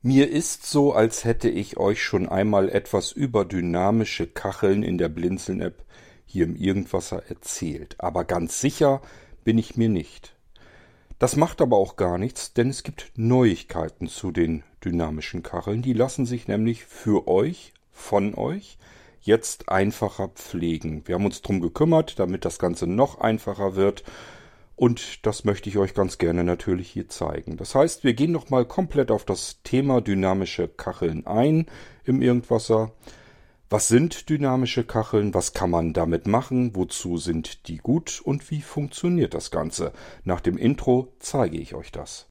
Mir ist so, als hätte ich euch schon einmal etwas über dynamische Kacheln in der Blinzeln-App hier im Irgendwasser erzählt. Aber ganz sicher bin ich mir nicht. Das macht aber auch gar nichts, denn es gibt Neuigkeiten zu den dynamischen Kacheln. Die lassen sich nämlich für euch, von euch, jetzt einfacher pflegen. Wir haben uns drum gekümmert, damit das Ganze noch einfacher wird. Und das möchte ich euch ganz gerne natürlich hier zeigen. Das heißt, wir gehen nochmal komplett auf das Thema dynamische Kacheln ein im Irgendwasser. Was sind dynamische Kacheln? Was kann man damit machen? Wozu sind die gut? Und wie funktioniert das Ganze? Nach dem Intro zeige ich euch das.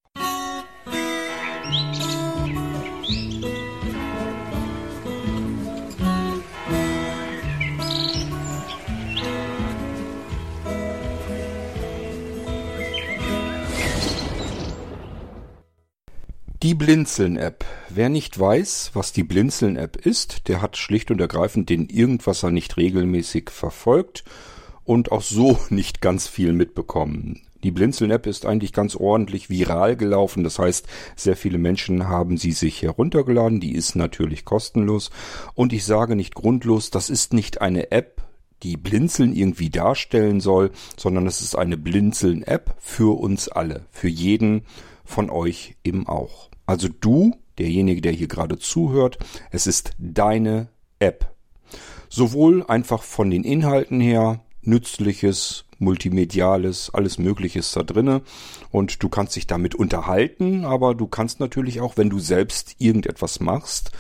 Musik Die Blinzeln-App. Wer nicht weiß, was die Blinzeln-App ist, der hat schlicht und ergreifend den Irgendwasser nicht regelmäßig verfolgt und auch so nicht ganz viel mitbekommen. Die Blinzeln-App ist eigentlich ganz ordentlich viral gelaufen. Das heißt, sehr viele Menschen haben sie sich heruntergeladen. Die ist natürlich kostenlos. Und ich sage nicht grundlos, das ist nicht eine App, die Blinzeln irgendwie darstellen soll, sondern es ist eine Blinzeln-App für uns alle. Für jeden von euch eben auch. Also du, derjenige, der hier gerade zuhört, es ist deine App. Sowohl einfach von den Inhalten her, nützliches, multimediales, alles Mögliches da drinne und du kannst dich damit unterhalten, aber du kannst natürlich auch, wenn du selbst irgendetwas machst,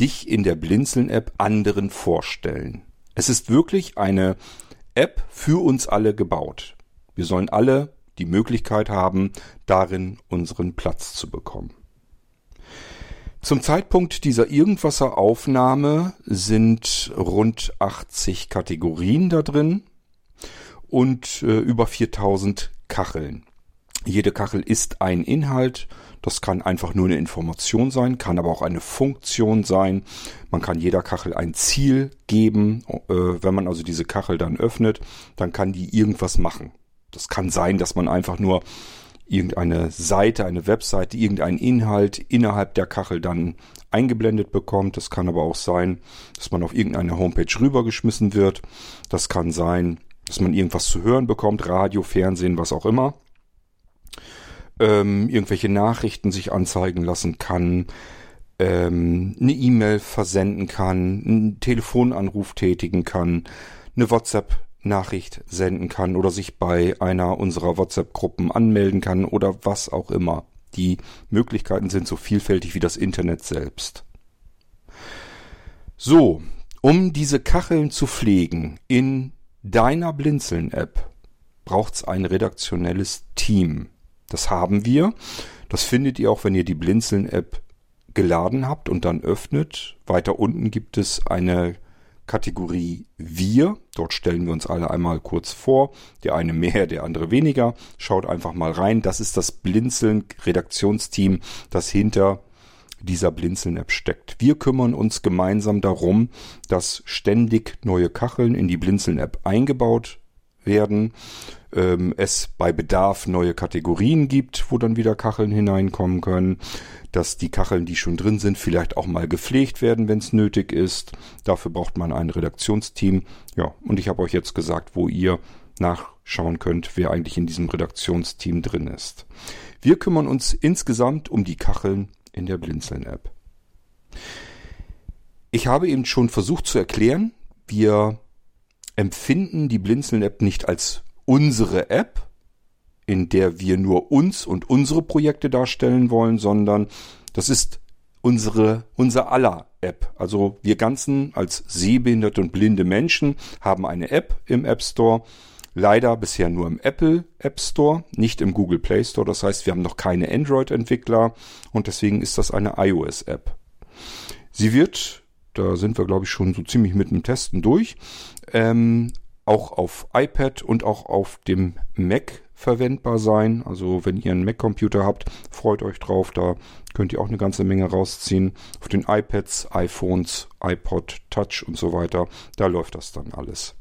dich in der Blinzeln-App anderen vorstellen. Es ist wirklich eine App für uns alle gebaut. Wir sollen alle die Möglichkeit haben, darin unseren Platz zu bekommen. Zum Zeitpunkt dieser Irgendwasser-Aufnahme sind rund 80 Kategorien da drin und äh, über 4000 Kacheln. Jede Kachel ist ein Inhalt. Das kann einfach nur eine Information sein, kann aber auch eine Funktion sein. Man kann jeder Kachel ein Ziel geben. Äh, wenn man also diese Kachel dann öffnet, dann kann die irgendwas machen. Das kann sein, dass man einfach nur irgendeine Seite, eine Webseite, irgendeinen Inhalt innerhalb der Kachel dann eingeblendet bekommt. Das kann aber auch sein, dass man auf irgendeine Homepage rübergeschmissen wird. Das kann sein, dass man irgendwas zu hören bekommt, Radio, Fernsehen, was auch immer. Ähm, irgendwelche Nachrichten sich anzeigen lassen kann, ähm, eine E-Mail versenden kann, einen Telefonanruf tätigen kann, eine WhatsApp Nachricht senden kann oder sich bei einer unserer WhatsApp-Gruppen anmelden kann oder was auch immer. Die Möglichkeiten sind so vielfältig wie das Internet selbst. So, um diese Kacheln zu pflegen in deiner Blinzeln-App braucht's ein redaktionelles Team. Das haben wir. Das findet ihr auch, wenn ihr die Blinzeln-App geladen habt und dann öffnet. Weiter unten gibt es eine Kategorie Wir. Dort stellen wir uns alle einmal kurz vor. Der eine mehr, der andere weniger. Schaut einfach mal rein. Das ist das Blinzeln Redaktionsteam, das hinter dieser Blinzeln-App steckt. Wir kümmern uns gemeinsam darum, dass ständig neue Kacheln in die Blinzeln-App eingebaut werden. Ähm, es bei Bedarf neue Kategorien gibt, wo dann wieder Kacheln hineinkommen können dass die Kacheln, die schon drin sind, vielleicht auch mal gepflegt werden, wenn es nötig ist. Dafür braucht man ein Redaktionsteam. Ja, und ich habe euch jetzt gesagt, wo ihr nachschauen könnt, wer eigentlich in diesem Redaktionsteam drin ist. Wir kümmern uns insgesamt um die Kacheln in der Blinzeln-App. Ich habe eben schon versucht zu erklären, wir empfinden die Blinzeln-App nicht als unsere App, in der wir nur uns und unsere Projekte darstellen wollen, sondern das ist unsere, unser aller App. Also wir ganzen als sehbehinderte und blinde Menschen haben eine App im App Store. Leider bisher nur im Apple App Store, nicht im Google Play Store. Das heißt, wir haben noch keine Android-Entwickler und deswegen ist das eine iOS-App. Sie wird, da sind wir glaube ich schon so ziemlich mit dem Testen durch, ähm, auch auf iPad und auch auf dem Mac verwendbar sein. Also wenn ihr einen Mac-Computer habt, freut euch drauf. Da könnt ihr auch eine ganze Menge rausziehen. Auf den iPads, iPhones, iPod Touch und so weiter. Da läuft das dann alles.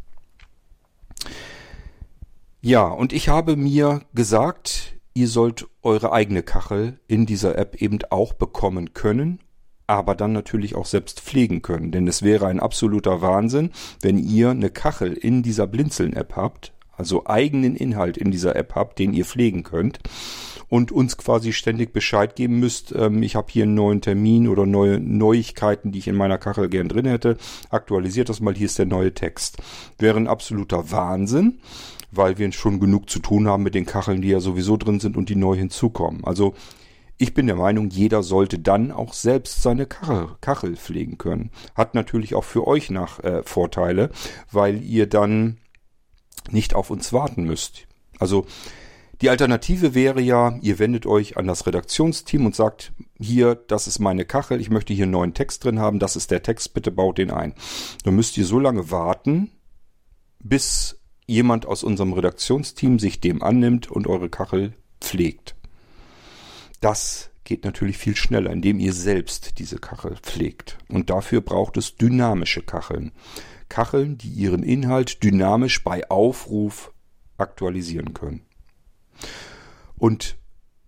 Ja, und ich habe mir gesagt, ihr sollt eure eigene Kachel in dieser App eben auch bekommen können, aber dann natürlich auch selbst pflegen können. Denn es wäre ein absoluter Wahnsinn, wenn ihr eine Kachel in dieser Blinzeln-App habt, also eigenen Inhalt in dieser App habt, den ihr pflegen könnt und uns quasi ständig Bescheid geben müsst, ähm, ich habe hier einen neuen Termin oder neue Neuigkeiten, die ich in meiner Kachel gern drin hätte. Aktualisiert das mal, hier ist der neue Text. Wäre ein absoluter Wahnsinn, weil wir schon genug zu tun haben mit den Kacheln, die ja sowieso drin sind und die neu hinzukommen. Also ich bin der Meinung, jeder sollte dann auch selbst seine Kachel, Kachel pflegen können. Hat natürlich auch für euch nach äh, Vorteile, weil ihr dann nicht auf uns warten müsst. Also die Alternative wäre ja, ihr wendet euch an das Redaktionsteam und sagt, hier, das ist meine Kachel, ich möchte hier einen neuen Text drin haben, das ist der Text, bitte baut den ein. Dann müsst ihr so lange warten, bis jemand aus unserem Redaktionsteam sich dem annimmt und eure Kachel pflegt. Das geht natürlich viel schneller, indem ihr selbst diese Kachel pflegt. Und dafür braucht es dynamische Kacheln. Kacheln, die ihren Inhalt dynamisch bei Aufruf aktualisieren können. Und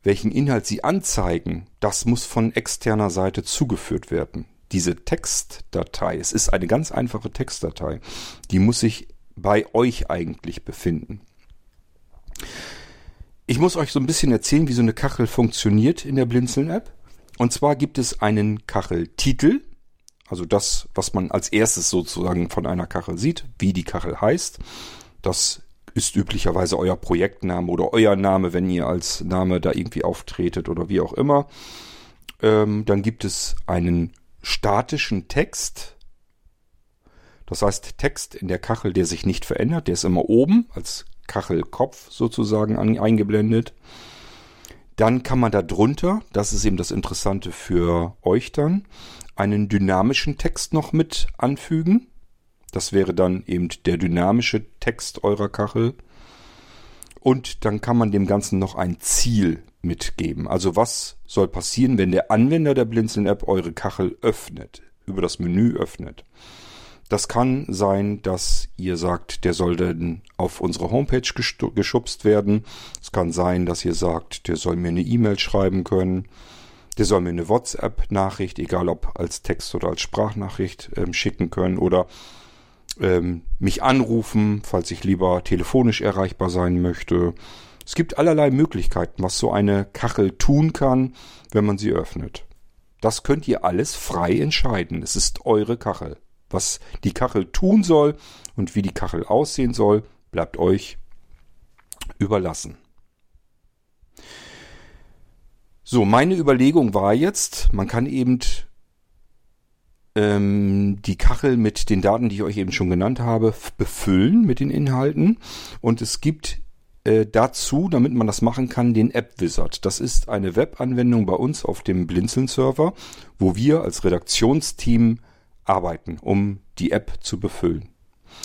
welchen Inhalt Sie anzeigen, das muss von externer Seite zugeführt werden. Diese Textdatei, es ist eine ganz einfache Textdatei, die muss sich bei euch eigentlich befinden. Ich muss euch so ein bisschen erzählen, wie so eine Kachel funktioniert in der Blinzeln-App. Und zwar gibt es einen Kacheltitel, also das, was man als erstes sozusagen von einer Kachel sieht, wie die Kachel heißt. Das ist üblicherweise euer Projektname oder euer Name, wenn ihr als Name da irgendwie auftretet oder wie auch immer. Ähm, dann gibt es einen statischen Text. Das heißt Text in der Kachel, der sich nicht verändert. Der ist immer oben als Kachelkopf sozusagen an, eingeblendet. Dann kann man da drunter, das ist eben das Interessante für euch dann, einen dynamischen Text noch mit anfügen. Das wäre dann eben der dynamische Text eurer Kachel. Und dann kann man dem Ganzen noch ein Ziel mitgeben. Also was soll passieren, wenn der Anwender der Blinzeln-App eure Kachel öffnet, über das Menü öffnet. Das kann sein, dass ihr sagt, der soll dann auf unsere Homepage geschubst werden. Es kann sein, dass ihr sagt, der soll mir eine E-Mail schreiben können. Der soll mir eine WhatsApp-Nachricht, egal ob als Text oder als Sprachnachricht, ähm, schicken können. Oder ähm, mich anrufen, falls ich lieber telefonisch erreichbar sein möchte. Es gibt allerlei Möglichkeiten, was so eine Kachel tun kann, wenn man sie öffnet. Das könnt ihr alles frei entscheiden. Es ist eure Kachel. Was die Kachel tun soll und wie die Kachel aussehen soll, bleibt euch überlassen. So, meine Überlegung war jetzt, man kann eben ähm, die Kachel mit den Daten, die ich euch eben schon genannt habe, befüllen mit den Inhalten. Und es gibt äh, dazu, damit man das machen kann, den App Wizard. Das ist eine Webanwendung bei uns auf dem Blinzeln-Server, wo wir als Redaktionsteam arbeiten, um die App zu befüllen.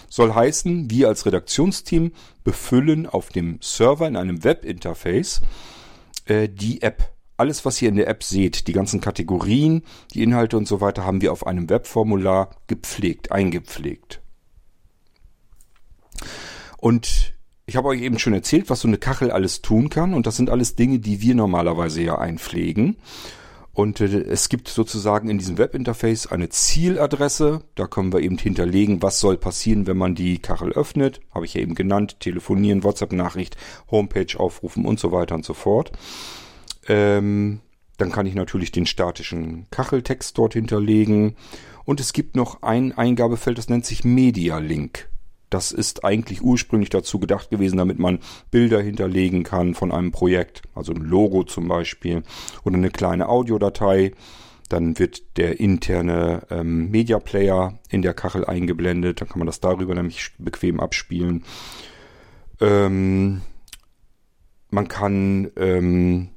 Soll heißen, wir als Redaktionsteam befüllen auf dem Server in einem Webinterface äh, die App alles, was ihr in der App seht, die ganzen Kategorien, die Inhalte und so weiter, haben wir auf einem Webformular gepflegt, eingepflegt. Und ich habe euch eben schon erzählt, was so eine Kachel alles tun kann. Und das sind alles Dinge, die wir normalerweise ja einpflegen. Und äh, es gibt sozusagen in diesem Webinterface eine Zieladresse. Da können wir eben hinterlegen, was soll passieren, wenn man die Kachel öffnet. Habe ich ja eben genannt. Telefonieren, WhatsApp-Nachricht, Homepage aufrufen und so weiter und so fort. Ähm, dann kann ich natürlich den statischen Kacheltext dort hinterlegen. Und es gibt noch ein Eingabefeld, das nennt sich Media Link. Das ist eigentlich ursprünglich dazu gedacht gewesen, damit man Bilder hinterlegen kann von einem Projekt, also ein Logo zum Beispiel oder eine kleine Audiodatei. Dann wird der interne ähm, Media Player in der Kachel eingeblendet. Dann kann man das darüber nämlich bequem abspielen. Ähm, man kann ähm,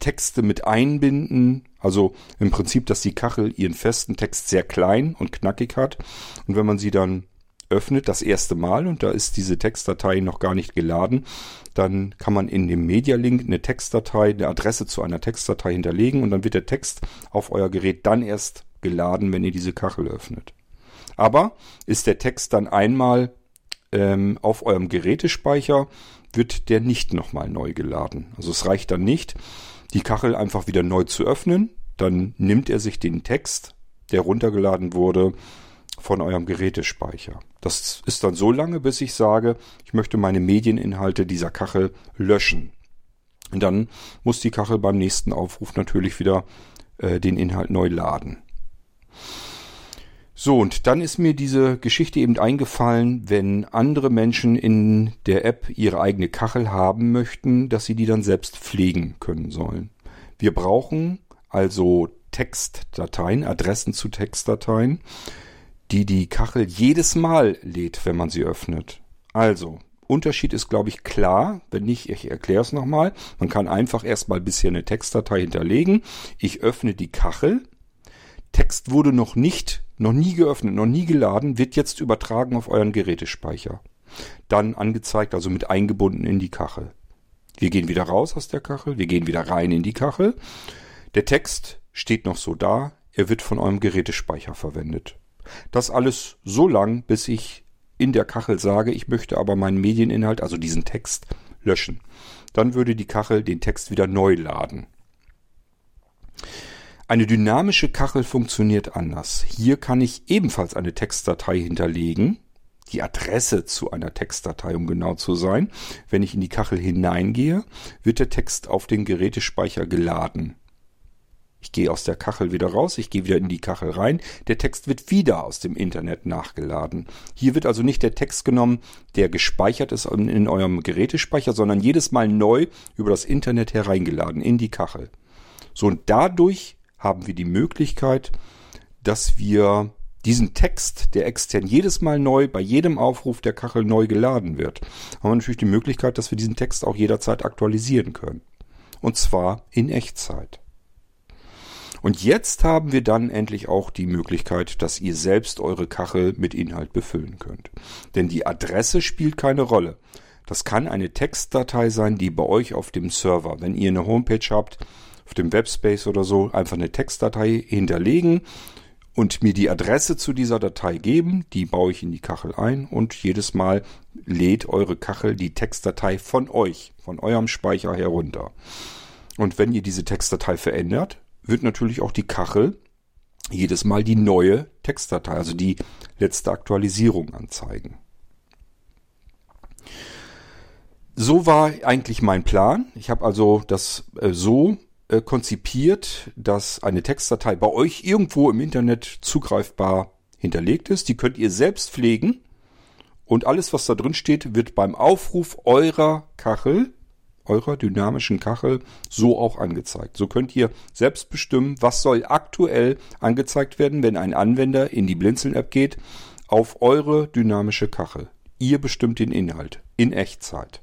Texte mit einbinden. Also im Prinzip, dass die Kachel ihren festen Text sehr klein und knackig hat. Und wenn man sie dann öffnet, das erste Mal, und da ist diese Textdatei noch gar nicht geladen, dann kann man in dem Media Link eine Textdatei, eine Adresse zu einer Textdatei hinterlegen und dann wird der Text auf euer Gerät dann erst geladen, wenn ihr diese Kachel öffnet. Aber ist der Text dann einmal ähm, auf eurem Gerätespeicher, wird der nicht nochmal neu geladen. Also es reicht dann nicht, die Kachel einfach wieder neu zu öffnen. Dann nimmt er sich den Text, der runtergeladen wurde, von eurem Gerätespeicher. Das ist dann so lange, bis ich sage, ich möchte meine Medieninhalte dieser Kachel löschen. Und dann muss die Kachel beim nächsten Aufruf natürlich wieder äh, den Inhalt neu laden. So, und dann ist mir diese Geschichte eben eingefallen, wenn andere Menschen in der App ihre eigene Kachel haben möchten, dass sie die dann selbst pflegen können sollen. Wir brauchen also Textdateien, Adressen zu Textdateien, die die Kachel jedes Mal lädt, wenn man sie öffnet. Also, Unterschied ist, glaube ich, klar. Wenn nicht, ich erkläre es nochmal. Man kann einfach erstmal bisher eine Textdatei hinterlegen. Ich öffne die Kachel. Text wurde noch nicht noch nie geöffnet, noch nie geladen, wird jetzt übertragen auf euren Gerätespeicher. Dann angezeigt, also mit eingebunden in die Kachel. Wir gehen wieder raus aus der Kachel, wir gehen wieder rein in die Kachel. Der Text steht noch so da, er wird von eurem Gerätespeicher verwendet. Das alles so lang, bis ich in der Kachel sage, ich möchte aber meinen Medieninhalt, also diesen Text, löschen. Dann würde die Kachel den Text wieder neu laden. Eine dynamische Kachel funktioniert anders. Hier kann ich ebenfalls eine Textdatei hinterlegen, die Adresse zu einer Textdatei, um genau zu sein. Wenn ich in die Kachel hineingehe, wird der Text auf den Gerätespeicher geladen. Ich gehe aus der Kachel wieder raus, ich gehe wieder in die Kachel rein. Der Text wird wieder aus dem Internet nachgeladen. Hier wird also nicht der Text genommen, der gespeichert ist in eurem Gerätespeicher, sondern jedes Mal neu über das Internet hereingeladen in die Kachel. So und dadurch haben wir die Möglichkeit, dass wir diesen Text, der extern jedes Mal neu bei jedem Aufruf der Kachel neu geladen wird, haben wir natürlich die Möglichkeit, dass wir diesen Text auch jederzeit aktualisieren können. Und zwar in Echtzeit. Und jetzt haben wir dann endlich auch die Möglichkeit, dass ihr selbst eure Kachel mit Inhalt befüllen könnt. Denn die Adresse spielt keine Rolle. Das kann eine Textdatei sein, die bei euch auf dem Server, wenn ihr eine Homepage habt, auf dem Webspace oder so einfach eine Textdatei hinterlegen und mir die Adresse zu dieser Datei geben. Die baue ich in die Kachel ein und jedes Mal lädt eure Kachel die Textdatei von euch, von eurem Speicher herunter. Und wenn ihr diese Textdatei verändert, wird natürlich auch die Kachel jedes Mal die neue Textdatei, also die letzte Aktualisierung anzeigen. So war eigentlich mein Plan. Ich habe also das äh, so äh, konzipiert, dass eine Textdatei bei euch irgendwo im Internet zugreifbar hinterlegt ist. Die könnt ihr selbst pflegen und alles, was da drin steht, wird beim Aufruf eurer Kachel, eurer dynamischen Kachel, so auch angezeigt. So könnt ihr selbst bestimmen, was soll aktuell angezeigt werden, wenn ein Anwender in die Blinzeln-App geht, auf eure dynamische Kachel. Ihr bestimmt den Inhalt in Echtzeit.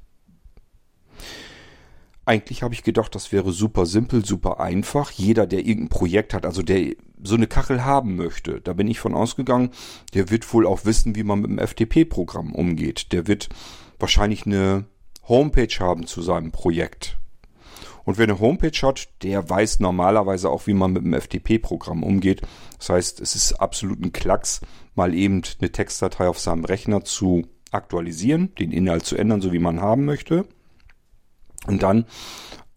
Eigentlich habe ich gedacht, das wäre super simpel, super einfach. Jeder, der irgendein Projekt hat, also der so eine Kachel haben möchte, da bin ich von ausgegangen, der wird wohl auch wissen, wie man mit dem FTP-Programm umgeht. Der wird wahrscheinlich eine Homepage haben zu seinem Projekt. Und wer eine Homepage hat, der weiß normalerweise auch, wie man mit dem FTP-Programm umgeht. Das heißt, es ist absolut ein Klacks, mal eben eine Textdatei auf seinem Rechner zu aktualisieren, den Inhalt zu ändern, so wie man haben möchte und dann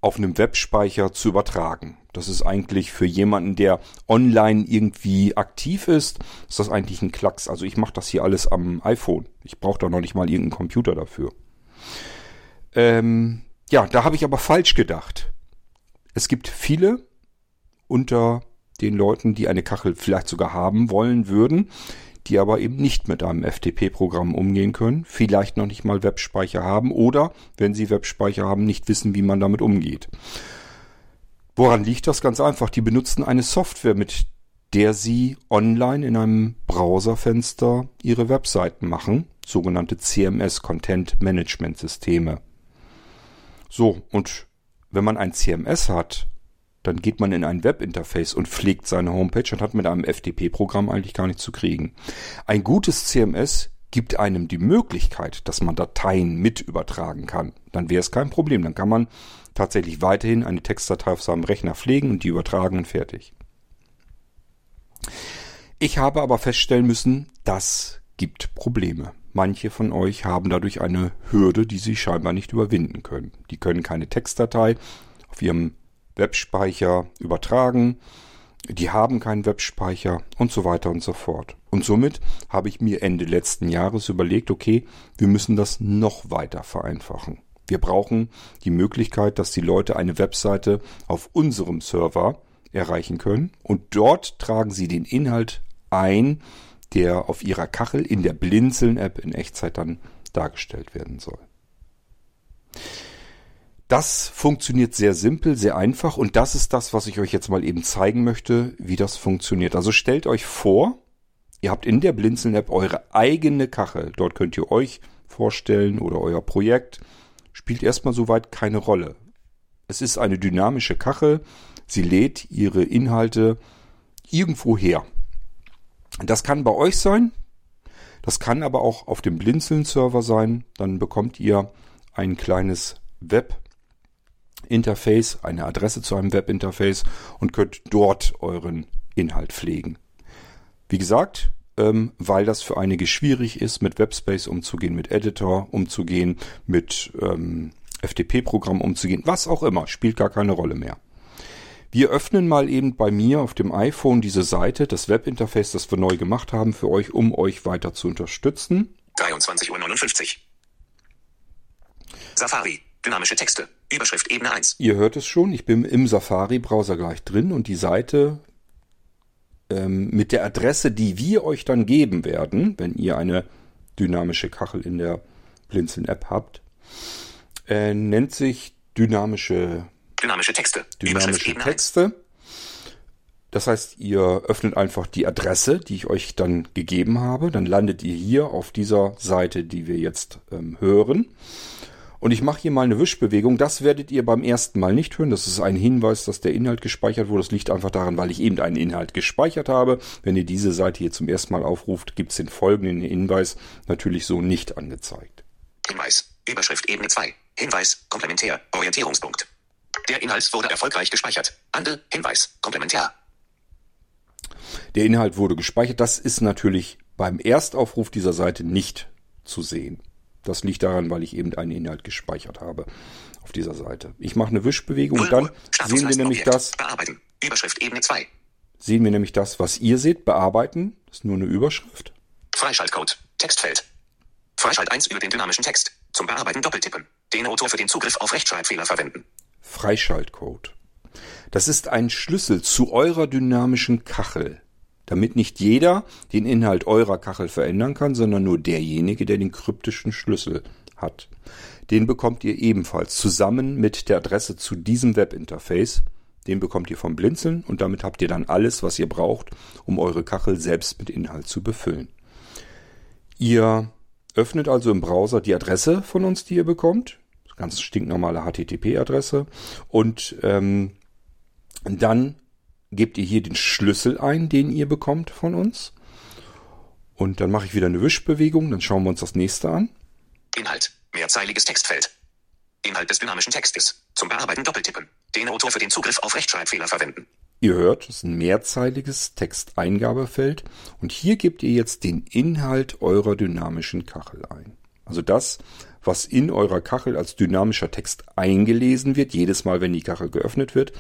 auf einem Webspeicher zu übertragen. Das ist eigentlich für jemanden, der online irgendwie aktiv ist, ist das eigentlich ein Klacks. Also ich mache das hier alles am iPhone. Ich brauche da noch nicht mal irgendeinen Computer dafür. Ähm, ja, da habe ich aber falsch gedacht. Es gibt viele unter den Leuten, die eine Kachel vielleicht sogar haben wollen würden, die aber eben nicht mit einem FTP-Programm umgehen können, vielleicht noch nicht mal Webspeicher haben oder, wenn sie Webspeicher haben, nicht wissen, wie man damit umgeht. Woran liegt das? Ganz einfach. Die benutzen eine Software, mit der sie online in einem Browserfenster ihre Webseiten machen, sogenannte CMS, Content Management Systeme. So, und wenn man ein CMS hat, dann geht man in ein Webinterface und pflegt seine Homepage und hat mit einem FTP-Programm eigentlich gar nichts zu kriegen. Ein gutes CMS gibt einem die Möglichkeit, dass man Dateien mit übertragen kann. Dann wäre es kein Problem. Dann kann man tatsächlich weiterhin eine Textdatei auf seinem Rechner pflegen und die übertragen und fertig. Ich habe aber feststellen müssen, das gibt Probleme. Manche von euch haben dadurch eine Hürde, die sie scheinbar nicht überwinden können. Die können keine Textdatei auf ihrem Webspeicher übertragen, die haben keinen Webspeicher und so weiter und so fort. Und somit habe ich mir Ende letzten Jahres überlegt, okay, wir müssen das noch weiter vereinfachen. Wir brauchen die Möglichkeit, dass die Leute eine Webseite auf unserem Server erreichen können und dort tragen sie den Inhalt ein, der auf ihrer Kachel in der Blinzeln-App in Echtzeit dann dargestellt werden soll. Das funktioniert sehr simpel, sehr einfach und das ist das, was ich euch jetzt mal eben zeigen möchte, wie das funktioniert. Also stellt euch vor, ihr habt in der Blinzeln-App eure eigene Kachel. Dort könnt ihr euch vorstellen oder euer Projekt. Spielt erstmal soweit keine Rolle. Es ist eine dynamische Kachel. Sie lädt ihre Inhalte irgendwo her. Das kann bei euch sein. Das kann aber auch auf dem Blinzeln-Server sein. Dann bekommt ihr ein kleines Web Interface, eine Adresse zu einem Webinterface und könnt dort euren Inhalt pflegen. Wie gesagt, ähm, weil das für einige schwierig ist, mit Webspace umzugehen, mit Editor umzugehen, mit ähm, FTP-Programm umzugehen, was auch immer, spielt gar keine Rolle mehr. Wir öffnen mal eben bei mir auf dem iPhone diese Seite, das Webinterface, das wir neu gemacht haben für euch, um euch weiter zu unterstützen. 23.59 Uhr. Safari. Dynamische Texte. Überschrift Ebene 1. Ihr hört es schon, ich bin im Safari-Browser gleich drin und die Seite ähm, mit der Adresse, die wir euch dann geben werden, wenn ihr eine dynamische Kachel in der Blinzeln-App habt, äh, nennt sich dynamische, Dynamische Texte. dynamische Überschrift Ebene 1. Texte. Das heißt, ihr öffnet einfach die Adresse, die ich euch dann gegeben habe. Dann landet ihr hier auf dieser Seite, die wir jetzt ähm, hören. Und ich mache hier mal eine Wischbewegung. Das werdet ihr beim ersten Mal nicht hören. Das ist ein Hinweis, dass der Inhalt gespeichert wurde. Das liegt einfach daran, weil ich eben einen Inhalt gespeichert habe. Wenn ihr diese Seite hier zum ersten Mal aufruft, gibt es den folgenden Hinweis natürlich so nicht angezeigt. Hinweis. Überschrift Ebene 2. Hinweis. Komplementär. Orientierungspunkt. Der Inhalt wurde erfolgreich gespeichert. Ande. Hinweis. Komplementär. Der Inhalt wurde gespeichert. Das ist natürlich beim Erstaufruf dieser Seite nicht zu sehen. Das liegt daran, weil ich eben einen Inhalt gespeichert habe auf dieser Seite. Ich mache eine Wischbewegung und dann sehen wir nämlich das, Bearbeiten. Überschrift Ebene 2. sehen wir nämlich das, was ihr seht, bearbeiten. Das ist nur eine Überschrift. Freischaltcode. Textfeld. Freischalt 1 über den dynamischen Text. Zum Bearbeiten doppeltippen. Den Autor für den Zugriff auf Rechtschreibfehler verwenden. Freischaltcode. Das ist ein Schlüssel zu eurer dynamischen Kachel, damit nicht jeder den Inhalt eurer Kachel verändern kann, sondern nur derjenige, der den kryptischen Schlüssel hat. Den bekommt ihr ebenfalls zusammen mit der Adresse zu diesem Webinterface. Den bekommt ihr vom Blinzeln und damit habt ihr dann alles, was ihr braucht, um eure Kachel selbst mit Inhalt zu befüllen. Ihr öffnet also im Browser die Adresse von uns, die ihr bekommt. Ganz stinknormale HTTP-Adresse. Und ähm, dann gebt ihr hier den Schlüssel ein, den ihr bekommt von uns. Und dann mache ich wieder eine Wischbewegung. Dann schauen wir uns das nächste an. Inhalt. Mehrzeiliges Textfeld. Inhalt des dynamischen Textes. Zum Bearbeiten doppeltippen. Den Autor für den Zugriff auf Rechtschreibfehler verwenden. Ihr hört, das ist ein mehrzeiliges Texteingabefeld. Und hier gebt ihr jetzt den Inhalt eurer dynamischen Kachel ein. Also das, was in eurer Kachel als dynamischer Text eingelesen wird, jedes Mal, wenn die Kachel geöffnet wird.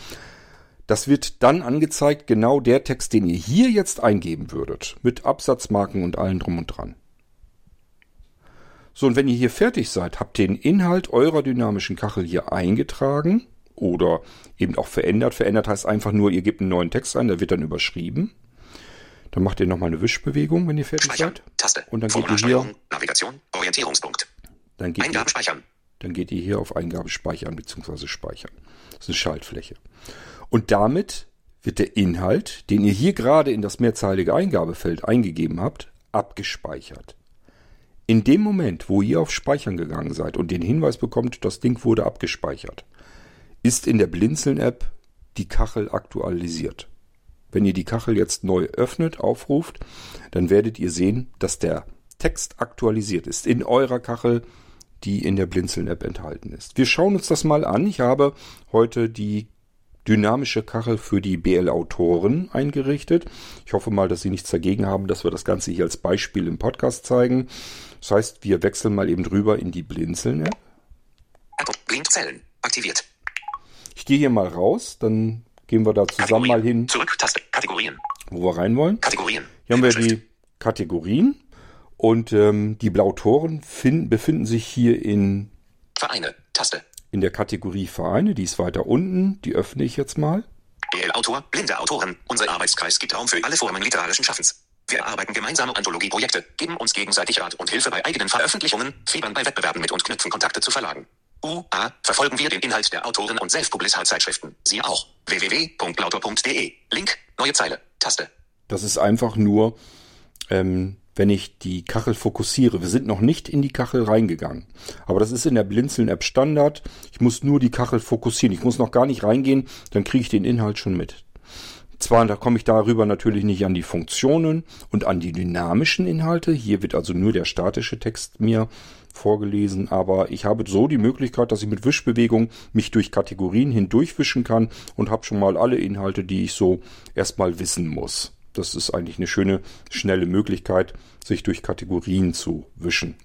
Das wird dann angezeigt, genau der Text, den ihr hier jetzt eingeben würdet. Mit Absatzmarken und allem drum und dran. So, und wenn ihr hier fertig seid, habt ihr den Inhalt eurer dynamischen Kachel hier eingetragen oder eben auch verändert. Verändert heißt einfach nur, ihr gebt einen neuen Text ein, der wird dann überschrieben. Dann macht ihr nochmal eine Wischbewegung, wenn ihr fertig Speichern. seid. Taste. Und dann geht ihr hier, Navigation. Orientierungspunkt. Dann geht ihr, Eingabe speichern. dann geht ihr hier auf Eingabe speichern bzw. speichern. Das ist eine Schaltfläche. Und damit wird der Inhalt, den ihr hier gerade in das mehrzeilige Eingabefeld eingegeben habt, abgespeichert. In dem Moment, wo ihr auf Speichern gegangen seid und den Hinweis bekommt, das Ding wurde abgespeichert, ist in der Blinzeln-App die Kachel aktualisiert. Wenn ihr die Kachel jetzt neu öffnet, aufruft, dann werdet ihr sehen, dass der Text aktualisiert ist in eurer Kachel, die in der Blinzeln-App enthalten ist. Wir schauen uns das mal an. Ich habe heute die dynamische Kachel für die BL-Autoren eingerichtet. Ich hoffe mal, dass Sie nichts dagegen haben, dass wir das Ganze hier als Beispiel im Podcast zeigen. Das heißt, wir wechseln mal eben drüber in die Blinzeln-App. Blindzellen. Aktiviert. Ich gehe hier mal raus, dann gehen wir da zusammen Kategorien. mal hin, Zurück. Taste. Kategorien. wo wir rein wollen. Kategorien. Hier haben wir die Kategorien und ähm, die Blautoren fin- befinden sich hier in, Vereine. Taste. in der Kategorie Vereine. Die ist weiter unten. Die öffne ich jetzt mal. BL-Autor, blinde Autoren. Unser Arbeitskreis gibt Raum für alle Formen literarischen Schaffens. Wir erarbeiten gemeinsame Anthologieprojekte, geben uns gegenseitig Rat und Hilfe bei eigenen Veröffentlichungen, fiebern bei Wettbewerben mit und knüpfen Kontakte zu Verlagen. UA verfolgen wir den Inhalt der Autoren und Self-Publisher-Zeitschriften. Siehe auch www.lautor.de. Link, neue Zeile, Taste. Das ist einfach nur, ähm, wenn ich die Kachel fokussiere. Wir sind noch nicht in die Kachel reingegangen. Aber das ist in der Blinzeln-App Standard. Ich muss nur die Kachel fokussieren. Ich muss noch gar nicht reingehen, dann kriege ich den Inhalt schon mit. Zwar, da komme ich darüber natürlich nicht an die Funktionen und an die dynamischen Inhalte. Hier wird also nur der statische Text mir vorgelesen, aber ich habe so die Möglichkeit, dass ich mit Wischbewegung mich durch Kategorien hindurchwischen kann und habe schon mal alle Inhalte, die ich so erstmal wissen muss. Das ist eigentlich eine schöne, schnelle Möglichkeit, sich durch Kategorien zu wischen.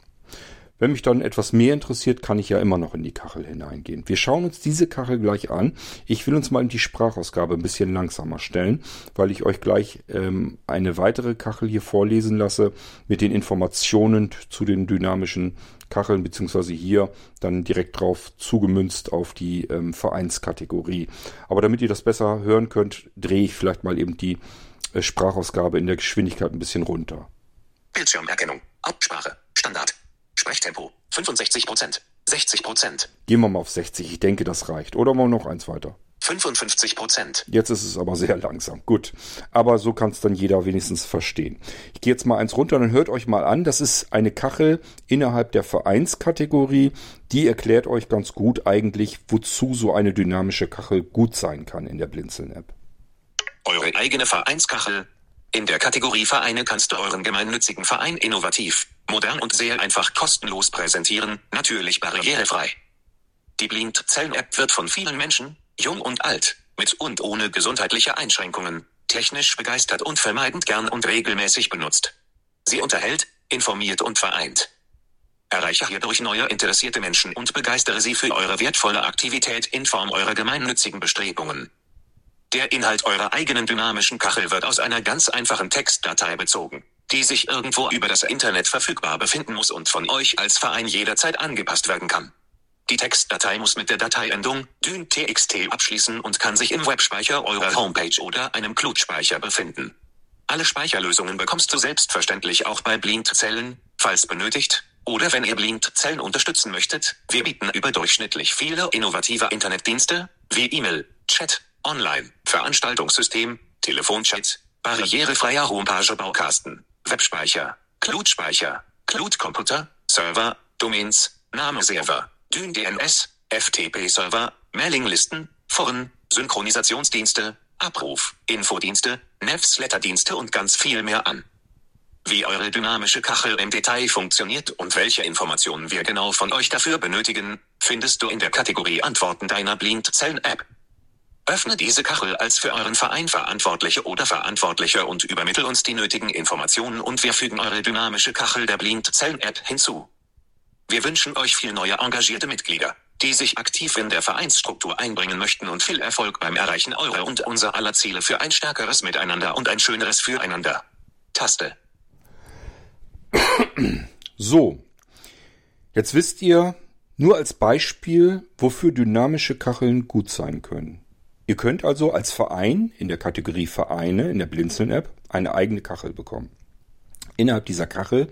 Wenn mich dann etwas mehr interessiert, kann ich ja immer noch in die Kachel hineingehen. Wir schauen uns diese Kachel gleich an. Ich will uns mal in die Sprachausgabe ein bisschen langsamer stellen, weil ich euch gleich ähm, eine weitere Kachel hier vorlesen lasse mit den Informationen zu den dynamischen Kacheln, beziehungsweise hier dann direkt drauf zugemünzt auf die ähm, Vereinskategorie. Aber damit ihr das besser hören könnt, drehe ich vielleicht mal eben die Sprachausgabe in der Geschwindigkeit ein bisschen runter. Bildschirmerkennung, Absprache, Standard. Sprechtempo, 65 Prozent, 60 Prozent, Gehen wir mal auf 60. Ich denke, das reicht. Oder mal noch eins weiter. 55 Prozent. Jetzt ist es aber sehr langsam. Gut. Aber so kann es dann jeder wenigstens verstehen. Ich gehe jetzt mal eins runter, dann hört euch mal an. Das ist eine Kachel innerhalb der Vereinskategorie. Die erklärt euch ganz gut eigentlich, wozu so eine dynamische Kachel gut sein kann in der Blinzeln-App. Eure eigene Vereinskachel. In der Kategorie Vereine kannst du euren gemeinnützigen Verein innovativ, modern und sehr einfach kostenlos präsentieren, natürlich barrierefrei. Die Blindzellen-App wird von vielen Menschen, jung und alt, mit und ohne gesundheitliche Einschränkungen, technisch begeistert und vermeidend gern und regelmäßig benutzt. Sie unterhält, informiert und vereint. Erreiche hierdurch neue interessierte Menschen und begeistere sie für eure wertvolle Aktivität in Form eurer gemeinnützigen Bestrebungen. Der Inhalt eurer eigenen dynamischen Kachel wird aus einer ganz einfachen Textdatei bezogen, die sich irgendwo über das Internet verfügbar befinden muss und von euch als Verein jederzeit angepasst werden kann. Die Textdatei muss mit der Dateiendung dyn.txt abschließen und kann sich im Webspeicher eurer Homepage oder einem Cloud-Speicher befinden. Alle Speicherlösungen bekommst du selbstverständlich auch bei Blindzellen, falls benötigt, oder wenn ihr Blindzellen unterstützen möchtet. Wir bieten überdurchschnittlich viele innovative Internetdienste, wie E-Mail, Chat, Online, Veranstaltungssystem, Telefonchat, barrierefreier Homepage-Baukasten, Webspeicher, Cloud-Speicher, Cloud-Computer, Server, Domains, Name-Server, DynDNS, FTP-Server, Mailinglisten, Foren, Synchronisationsdienste, Abruf, Infodienste, Newsletterdienste und ganz viel mehr an. Wie eure dynamische Kachel im Detail funktioniert und welche Informationen wir genau von euch dafür benötigen, findest du in der Kategorie Antworten deiner Blindzellen-App. Öffne diese Kachel als für euren Verein Verantwortliche oder Verantwortliche und übermittel uns die nötigen Informationen und wir fügen eure dynamische Kachel der Blindzellen-App hinzu. Wir wünschen euch viel neue engagierte Mitglieder, die sich aktiv in der Vereinsstruktur einbringen möchten und viel Erfolg beim Erreichen eurer und unser aller Ziele für ein stärkeres Miteinander und ein schöneres Füreinander. Taste. So. Jetzt wisst ihr nur als Beispiel, wofür dynamische Kacheln gut sein können. Ihr könnt also als Verein in der Kategorie Vereine in der Blinzeln-App eine eigene Kachel bekommen. Innerhalb dieser Kachel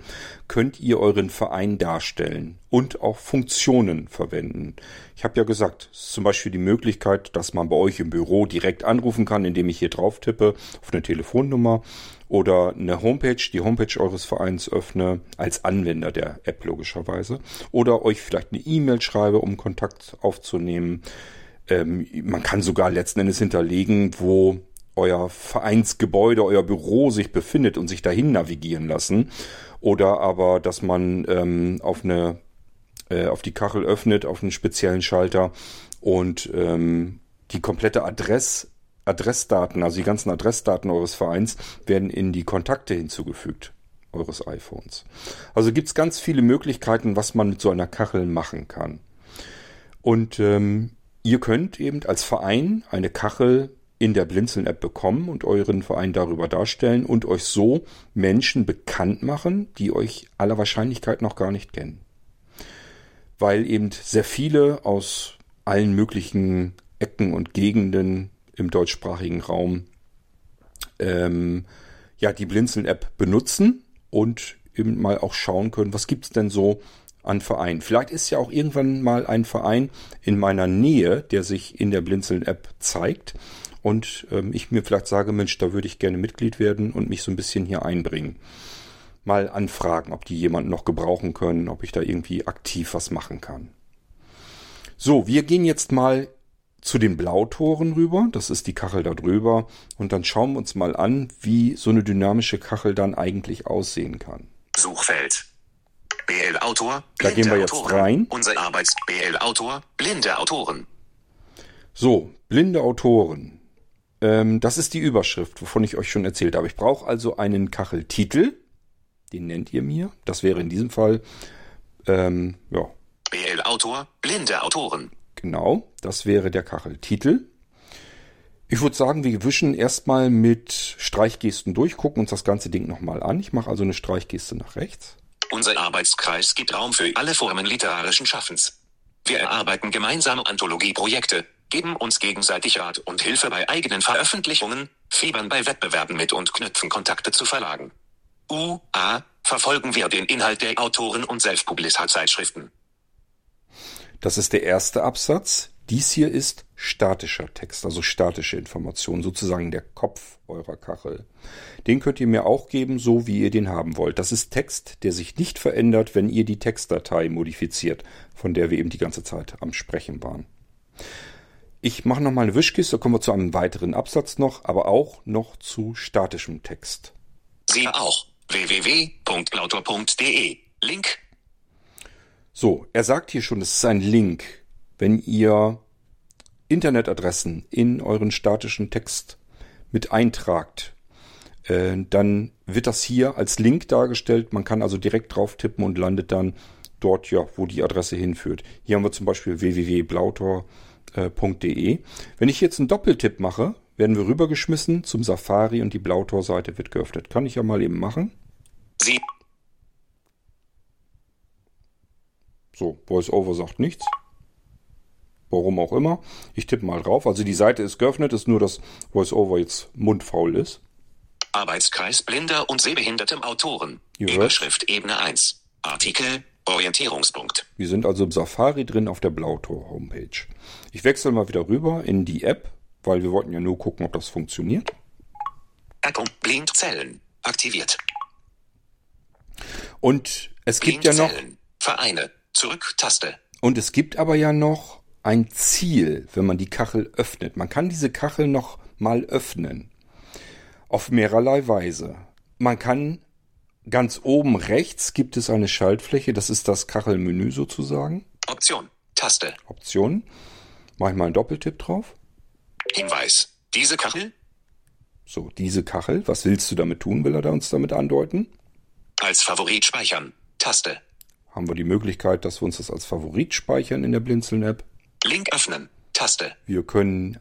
könnt ihr euren Verein darstellen und auch Funktionen verwenden. Ich habe ja gesagt, zum Beispiel die Möglichkeit, dass man bei euch im Büro direkt anrufen kann, indem ich hier drauf tippe auf eine Telefonnummer oder eine Homepage, die Homepage eures Vereins öffne, als Anwender der App logischerweise. Oder euch vielleicht eine E-Mail schreibe, um Kontakt aufzunehmen. Ähm, man kann sogar letzten Endes hinterlegen, wo euer Vereinsgebäude, euer Büro sich befindet und sich dahin navigieren lassen. Oder aber, dass man ähm, auf eine äh, auf die Kachel öffnet, auf einen speziellen Schalter und ähm, die komplette Adress, Adressdaten, also die ganzen Adressdaten eures Vereins, werden in die Kontakte hinzugefügt eures iPhones. Also gibt's ganz viele Möglichkeiten, was man mit so einer Kachel machen kann. Und ähm, ihr könnt eben als Verein eine Kachel in der Blinzeln-App bekommen und euren Verein darüber darstellen und euch so Menschen bekannt machen, die euch aller Wahrscheinlichkeit noch gar nicht kennen. Weil eben sehr viele aus allen möglichen Ecken und Gegenden im deutschsprachigen Raum ähm, ja die Blinzeln-App benutzen und eben mal auch schauen können, was gibt's denn so an Vereinen. Vielleicht ist ja auch irgendwann mal ein Verein in meiner Nähe, der sich in der Blinzeln-App zeigt und ähm, ich mir vielleicht sage, Mensch, da würde ich gerne Mitglied werden und mich so ein bisschen hier einbringen. Mal anfragen, ob die jemanden noch gebrauchen können, ob ich da irgendwie aktiv was machen kann. So, wir gehen jetzt mal zu den Blautoren rüber. Das ist die Kachel da drüber. Und dann schauen wir uns mal an, wie so eine dynamische Kachel dann eigentlich aussehen kann. Suchfeld. BL Autor. Da gehen wir jetzt Autoren. rein. Unser Arbeits BL Autor. Blinde Autoren. So, blinde Autoren. Ähm, das ist die Überschrift, wovon ich euch schon erzählt habe. Ich brauche also einen Kacheltitel. Den nennt ihr mir. Das wäre in diesem Fall, ähm, ja, BL Autor. Blinde Autoren. Genau, das wäre der Kacheltitel. Ich würde sagen, wir wischen erstmal mit Streichgesten durch, gucken uns das ganze Ding nochmal an. Ich mache also eine Streichgeste nach rechts. Unser Arbeitskreis gibt Raum für alle Formen literarischen Schaffens. Wir erarbeiten gemeinsame Anthologieprojekte, geben uns gegenseitig Rat und Hilfe bei eigenen Veröffentlichungen, fiebern bei Wettbewerben mit und knüpfen Kontakte zu Verlagen. UA verfolgen wir den Inhalt der Autoren und Self-Publisher-Zeitschriften. Das ist der erste Absatz. Dies hier ist statischer Text, also statische Information, sozusagen der Kopf eurer Kachel. Den könnt ihr mir auch geben, so wie ihr den haben wollt. Das ist Text, der sich nicht verändert, wenn ihr die Textdatei modifiziert, von der wir eben die ganze Zeit am Sprechen waren. Ich mache nochmal eine Wischkiste, kommen wir zu einem weiteren Absatz noch, aber auch noch zu statischem Text. Siehe auch www.plautor.de. Link So, er sagt hier schon, es ist ein Link. Wenn ihr Internetadressen in euren statischen Text mit eintragt, äh, dann wird das hier als Link dargestellt. Man kann also direkt drauf tippen und landet dann dort, ja, wo die Adresse hinführt. Hier haben wir zum Beispiel www.blautor.de. Wenn ich jetzt einen Doppeltipp mache, werden wir rübergeschmissen zum Safari und die Blautor-Seite wird geöffnet. Kann ich ja mal eben machen. Sie So, VoiceOver sagt nichts. Warum auch immer. Ich tippe mal drauf. Also die Seite ist geöffnet, ist nur, dass VoiceOver jetzt mundfaul ist. Arbeitskreis blinder und sehbehindertem Autoren. Ihr hört. Überschrift Ebene 1. Artikel Orientierungspunkt. Wir sind also im Safari drin auf der Blautor Homepage. Ich wechsle mal wieder rüber in die App, weil wir wollten ja nur gucken, ob das funktioniert. Atom Blindzellen. Aktiviert. Und es gibt ja noch. Vereine. Zurück Taste. und es gibt aber ja noch ein Ziel, wenn man die Kachel öffnet. Man kann diese Kachel noch mal öffnen. Auf mehrerlei Weise. Man kann ganz oben rechts gibt es eine Schaltfläche, das ist das Kachelmenü sozusagen. Option. Taste. Optionen. Mache ich mal einen Doppeltipp drauf. Hinweis. Diese Kachel So, diese Kachel. Was willst du damit tun, will er da uns damit andeuten? als Favorit speichern. Taste. Haben wir die Möglichkeit, dass wir uns das als Favorit speichern in der Blinzeln-App. Link öffnen. Taste. Wir können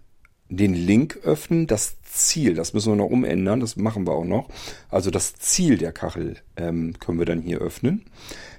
den Link öffnen, das Ziel, das müssen wir noch umändern, das machen wir auch noch. Also das Ziel der Kachel ähm, können wir dann hier öffnen.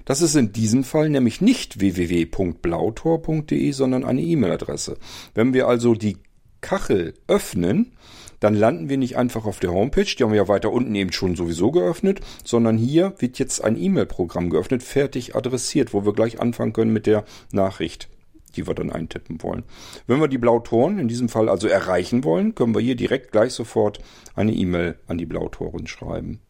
Das ist in diesem Fall nämlich nicht www.blautor.de, sondern eine E-Mail-Adresse. Wenn wir also die Kachel öffnen, dann landen wir nicht einfach auf der Homepage, die haben wir ja weiter unten eben schon sowieso geöffnet, sondern hier wird jetzt ein E-Mail-Programm geöffnet, fertig adressiert, wo wir gleich anfangen können mit der Nachricht die wir dann eintippen wollen. Wenn wir die Blautoren in diesem Fall also erreichen wollen, können wir hier direkt gleich sofort eine E-Mail an die Blautoren schreiben.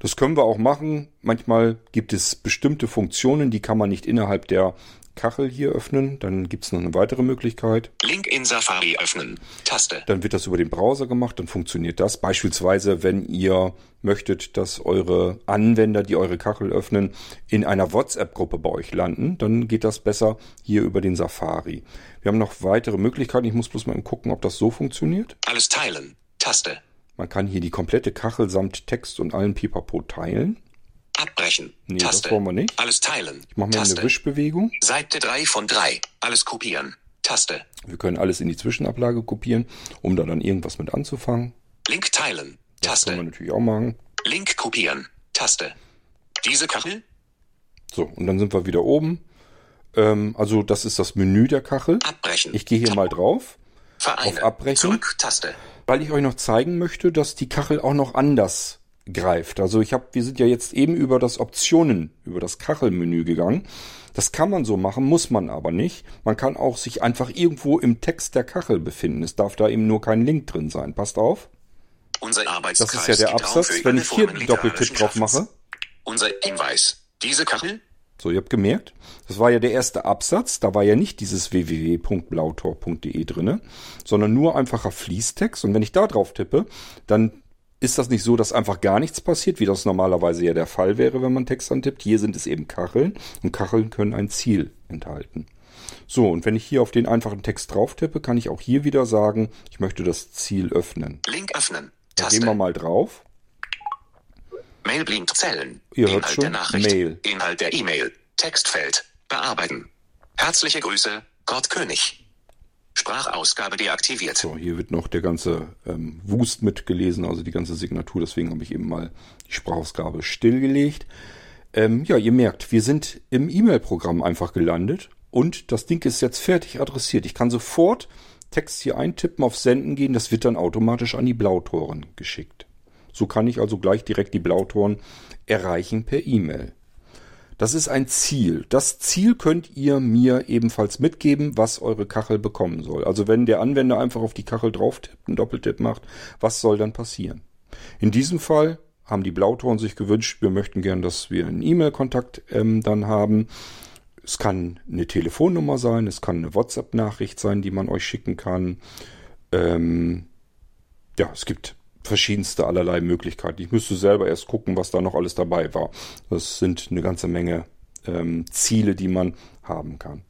Das können wir auch machen. Manchmal gibt es bestimmte Funktionen, die kann man nicht innerhalb der Kachel hier öffnen, dann gibt's noch eine weitere Möglichkeit. Link in Safari öffnen. Taste. Dann wird das über den Browser gemacht, dann funktioniert das. Beispielsweise, wenn ihr möchtet, dass eure Anwender, die eure Kachel öffnen, in einer WhatsApp-Gruppe bei euch landen, dann geht das besser hier über den Safari. Wir haben noch weitere Möglichkeiten. Ich muss bloß mal gucken, ob das so funktioniert. Alles teilen. Taste. Man kann hier die komplette Kachel samt Text und allen Pipapo teilen. Abbrechen. Nee, Taste. das wollen wir nicht. Alles teilen. Ich mache mal Taste. eine Wischbewegung. Seite 3 von 3. Alles kopieren. Taste. Wir können alles in die Zwischenablage kopieren, um da dann irgendwas mit anzufangen. Link teilen. Das können wir Taste. natürlich auch machen. Link kopieren. Taste. Diese Kachel? So, und dann sind wir wieder oben. Ähm, also das ist das Menü der Kachel. Abbrechen. Ich gehe hier mal drauf, Vereine. auf Abbrechen. Zurück. Taste. weil ich euch noch zeigen möchte, dass die Kachel auch noch anders greift. Also ich habe, wir sind ja jetzt eben über das Optionen, über das Kachelmenü gegangen. Das kann man so machen, muss man aber nicht. Man kann auch sich einfach irgendwo im Text der Kachel befinden. Es darf da eben nur kein Link drin sein. Passt auf. Unser Das Arbeitskreis ist ja der Absatz. Wenn ich hier einen Doppeltipp drauf mache, Unser Hinweis. Diese Kachel? So, ihr habt gemerkt, das war ja der erste Absatz. Da war ja nicht dieses www.blautor.de drinne, sondern nur einfacher Fließtext. Und wenn ich da drauf tippe, dann ist das nicht so, dass einfach gar nichts passiert, wie das normalerweise ja der Fall wäre, wenn man Text antippt. Hier sind es eben Kacheln und Kacheln können ein Ziel enthalten. So, und wenn ich hier auf den einfachen Text drauf tippe, kann ich auch hier wieder sagen, ich möchte das Ziel öffnen. Link öffnen. Da gehen wir mal drauf. Mail blind zählen. Ihr hört Inhalt schon, der Nachricht. Mail. Inhalt der E-Mail. Textfeld. Bearbeiten. Herzliche Grüße, Gott König. Sprachausgabe deaktiviert. So, hier wird noch der ganze ähm, Wust mitgelesen, also die ganze Signatur. Deswegen habe ich eben mal die Sprachausgabe stillgelegt. Ähm, ja, ihr merkt, wir sind im E-Mail-Programm einfach gelandet und das Ding ist jetzt fertig adressiert. Ich kann sofort Text hier eintippen, auf Senden gehen. Das wird dann automatisch an die Blautoren geschickt. So kann ich also gleich direkt die Blautoren erreichen per E-Mail. Das ist ein Ziel. Das Ziel könnt ihr mir ebenfalls mitgeben, was eure Kachel bekommen soll. Also wenn der Anwender einfach auf die Kachel drauf tippt, einen Doppeltipp macht, was soll dann passieren? In diesem Fall haben die Blautoren sich gewünscht, wir möchten gern, dass wir einen E-Mail-Kontakt ähm, dann haben. Es kann eine Telefonnummer sein, es kann eine WhatsApp-Nachricht sein, die man euch schicken kann. Ähm, ja, es gibt verschiedenste allerlei Möglichkeiten. Ich müsste selber erst gucken, was da noch alles dabei war. Das sind eine ganze Menge ähm, Ziele, die man haben kann.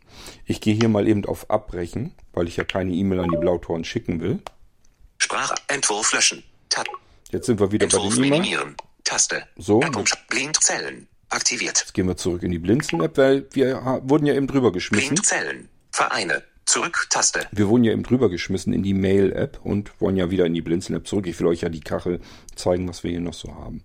Ich gehe hier mal eben auf Abbrechen, weil ich ja keine E-Mail an die Blautoren schicken will. Sprachentwurf löschen. Tab. Jetzt sind wir wieder bei Entwurf den E-Mail. minimieren. Taste. So. Punkt. Blind zählen. Aktiviert. Jetzt gehen wir zurück in die Blinzeln-App, weil wir wurden ja eben drüber geschmissen. Blind zählen. Vereine. Zurück. Taste. Wir wurden ja eben drüber geschmissen in die Mail-App und wollen ja wieder in die Blinzeln-App zurück. Ich will euch ja die Kachel zeigen, was wir hier noch so haben.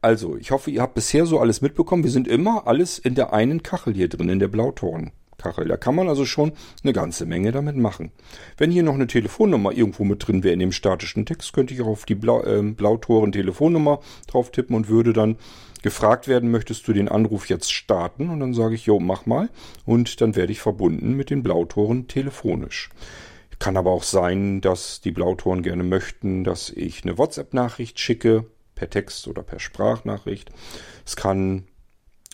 Also, ich hoffe, ihr habt bisher so alles mitbekommen. Wir sind immer alles in der einen Kachel hier drin, in der Blautorenkachel. Da kann man also schon eine ganze Menge damit machen. Wenn hier noch eine Telefonnummer irgendwo mit drin wäre in dem statischen Text, könnte ich auch auf die Blau, äh, Blautoren-Telefonnummer drauf tippen und würde dann gefragt werden, möchtest du den Anruf jetzt starten? Und dann sage ich, jo, mach mal. Und dann werde ich verbunden mit den Blautoren telefonisch. Kann aber auch sein, dass die Blautoren gerne möchten, dass ich eine WhatsApp-Nachricht schicke, per Text oder per Sprachnachricht. Es kann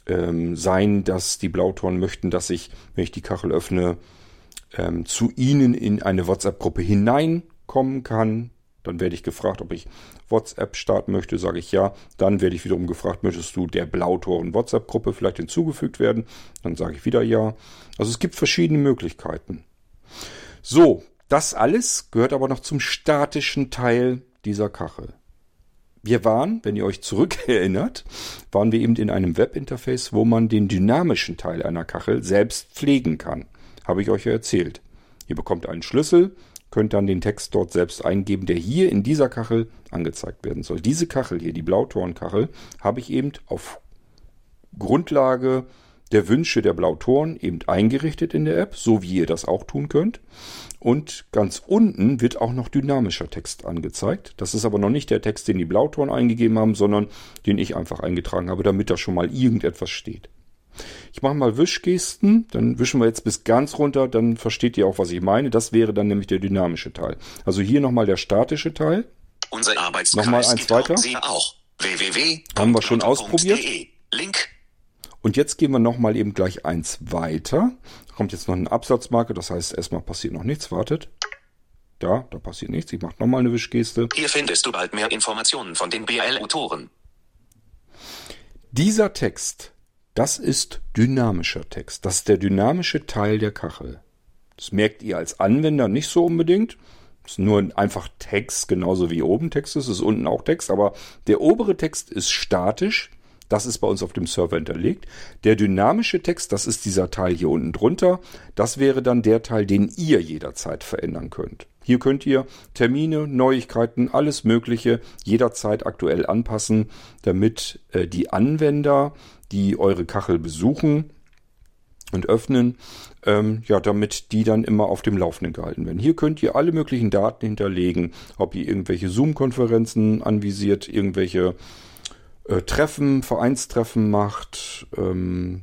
ähm, sein, dass die Blautoren möchten, dass ich, wenn ich die Kachel öffne, ähm, zu ihnen in eine WhatsApp-Gruppe hineinkommen kann. Dann werde ich gefragt, ob ich WhatsApp starten möchte, sage ich ja. Dann werde ich wiederum gefragt, möchtest du der Blautoren WhatsApp-Gruppe vielleicht hinzugefügt werden? Dann sage ich wieder ja. Also es gibt verschiedene Möglichkeiten. So, das alles gehört aber noch zum statischen Teil dieser Kachel. Wir waren, wenn ihr euch zurückerinnert, waren wir eben in einem Webinterface, wo man den dynamischen Teil einer Kachel selbst pflegen kann. Habe ich euch ja erzählt. Ihr bekommt einen Schlüssel, könnt dann den Text dort selbst eingeben, der hier in dieser Kachel angezeigt werden soll. Diese Kachel hier, die Blautorenkachel, habe ich eben auf Grundlage der Wünsche der Blautoren eben eingerichtet in der App, so wie ihr das auch tun könnt. Und ganz unten wird auch noch dynamischer Text angezeigt. Das ist aber noch nicht der Text, den die Blautoren eingegeben haben, sondern den ich einfach eingetragen habe, damit da schon mal irgendetwas steht. Ich mache mal Wischgesten, dann wischen wir jetzt bis ganz runter, dann versteht ihr auch, was ich meine. Das wäre dann nämlich der dynamische Teil. Also hier nochmal der statische Teil. Unser Arbeitskreis Nochmal eins weiter. Auch. www. Haben wir schon ausprobiert. Link. Und jetzt gehen wir nochmal eben gleich eins weiter. Da kommt jetzt noch eine Absatzmarke, das heißt erstmal passiert noch nichts. Wartet. Da, da passiert nichts. Ich mache nochmal eine Wischgeste. Hier findest du bald mehr Informationen von den BL-Autoren. Dieser Text, das ist dynamischer Text. Das ist der dynamische Teil der Kachel. Das merkt ihr als Anwender nicht so unbedingt. Das ist nur einfach Text, genauso wie oben Text ist, ist unten auch Text. Aber der obere Text ist statisch. Das ist bei uns auf dem Server hinterlegt. Der dynamische Text, das ist dieser Teil hier unten drunter. Das wäre dann der Teil, den ihr jederzeit verändern könnt. Hier könnt ihr Termine, Neuigkeiten, alles Mögliche jederzeit aktuell anpassen, damit äh, die Anwender, die eure Kachel besuchen und öffnen, ähm, ja, damit die dann immer auf dem Laufenden gehalten werden. Hier könnt ihr alle möglichen Daten hinterlegen, ob ihr irgendwelche Zoom-Konferenzen anvisiert, irgendwelche äh, Treffen, Vereinstreffen macht, ähm,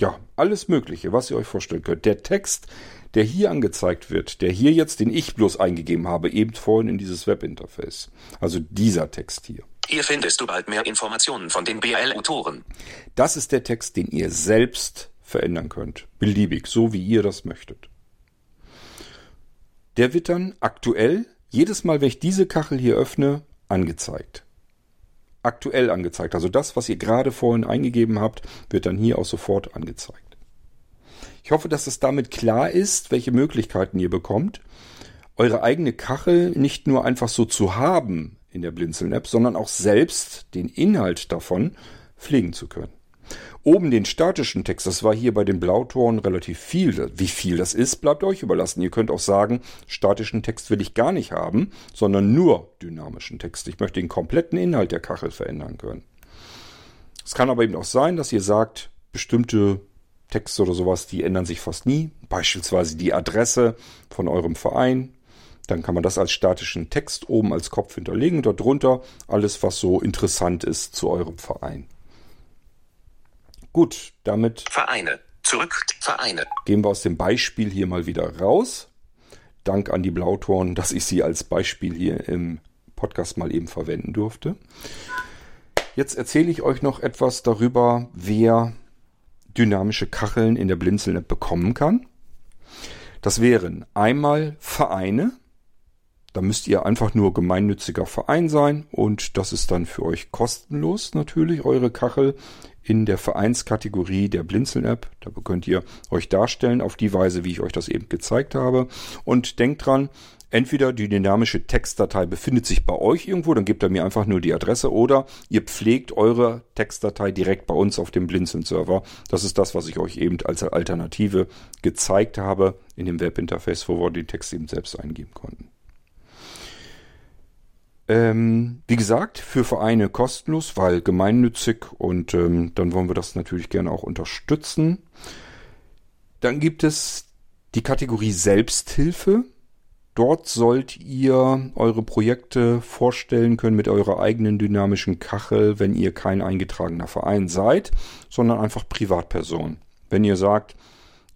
ja, alles Mögliche, was ihr euch vorstellen könnt. Der Text, der hier angezeigt wird, der hier jetzt, den ich bloß eingegeben habe, eben vorhin in dieses Webinterface. Also dieser Text hier. Hier findest du bald mehr Informationen von den BL-Autoren. Das ist der Text, den ihr selbst verändern könnt. Beliebig, so wie ihr das möchtet. Der wird dann aktuell, jedes Mal, wenn ich diese Kachel hier öffne, angezeigt. Aktuell angezeigt. Also das, was ihr gerade vorhin eingegeben habt, wird dann hier auch sofort angezeigt. Ich hoffe, dass es damit klar ist, welche Möglichkeiten ihr bekommt, eure eigene Kachel nicht nur einfach so zu haben in der Blinzeln-App, sondern auch selbst den Inhalt davon pflegen zu können. Oben den statischen Text, das war hier bei den Blautoren relativ viel. Wie viel das ist, bleibt euch überlassen. Ihr könnt auch sagen, statischen Text will ich gar nicht haben, sondern nur dynamischen Text. Ich möchte den kompletten Inhalt der Kachel verändern können. Es kann aber eben auch sein, dass ihr sagt, bestimmte Texte oder sowas, die ändern sich fast nie. Beispielsweise die Adresse von eurem Verein. Dann kann man das als statischen Text oben als Kopf hinterlegen. Dort drunter alles, was so interessant ist zu eurem Verein. Gut, damit Vereine. Zurück. Vereine. gehen wir aus dem Beispiel hier mal wieder raus. Dank an die Blautoren, dass ich sie als Beispiel hier im Podcast mal eben verwenden durfte. Jetzt erzähle ich euch noch etwas darüber, wer dynamische Kacheln in der Blinzeln-App bekommen kann. Das wären einmal Vereine. Da müsst ihr einfach nur gemeinnütziger Verein sein und das ist dann für euch kostenlos natürlich eure Kachel in der Vereinskategorie der Blinzeln-App. Da könnt ihr euch darstellen auf die Weise, wie ich euch das eben gezeigt habe. Und denkt dran, Entweder die dynamische Textdatei befindet sich bei euch irgendwo, dann gebt ihr mir einfach nur die Adresse, oder ihr pflegt eure Textdatei direkt bei uns auf dem Blinzeln-Server. Das ist das, was ich euch eben als Alternative gezeigt habe in dem Webinterface, wo wir den Text eben selbst eingeben konnten. Ähm, wie gesagt, für Vereine kostenlos, weil gemeinnützig und ähm, dann wollen wir das natürlich gerne auch unterstützen. Dann gibt es die Kategorie Selbsthilfe. Dort sollt ihr eure Projekte vorstellen können mit eurer eigenen dynamischen Kachel, wenn ihr kein eingetragener Verein seid, sondern einfach Privatperson. Wenn ihr sagt,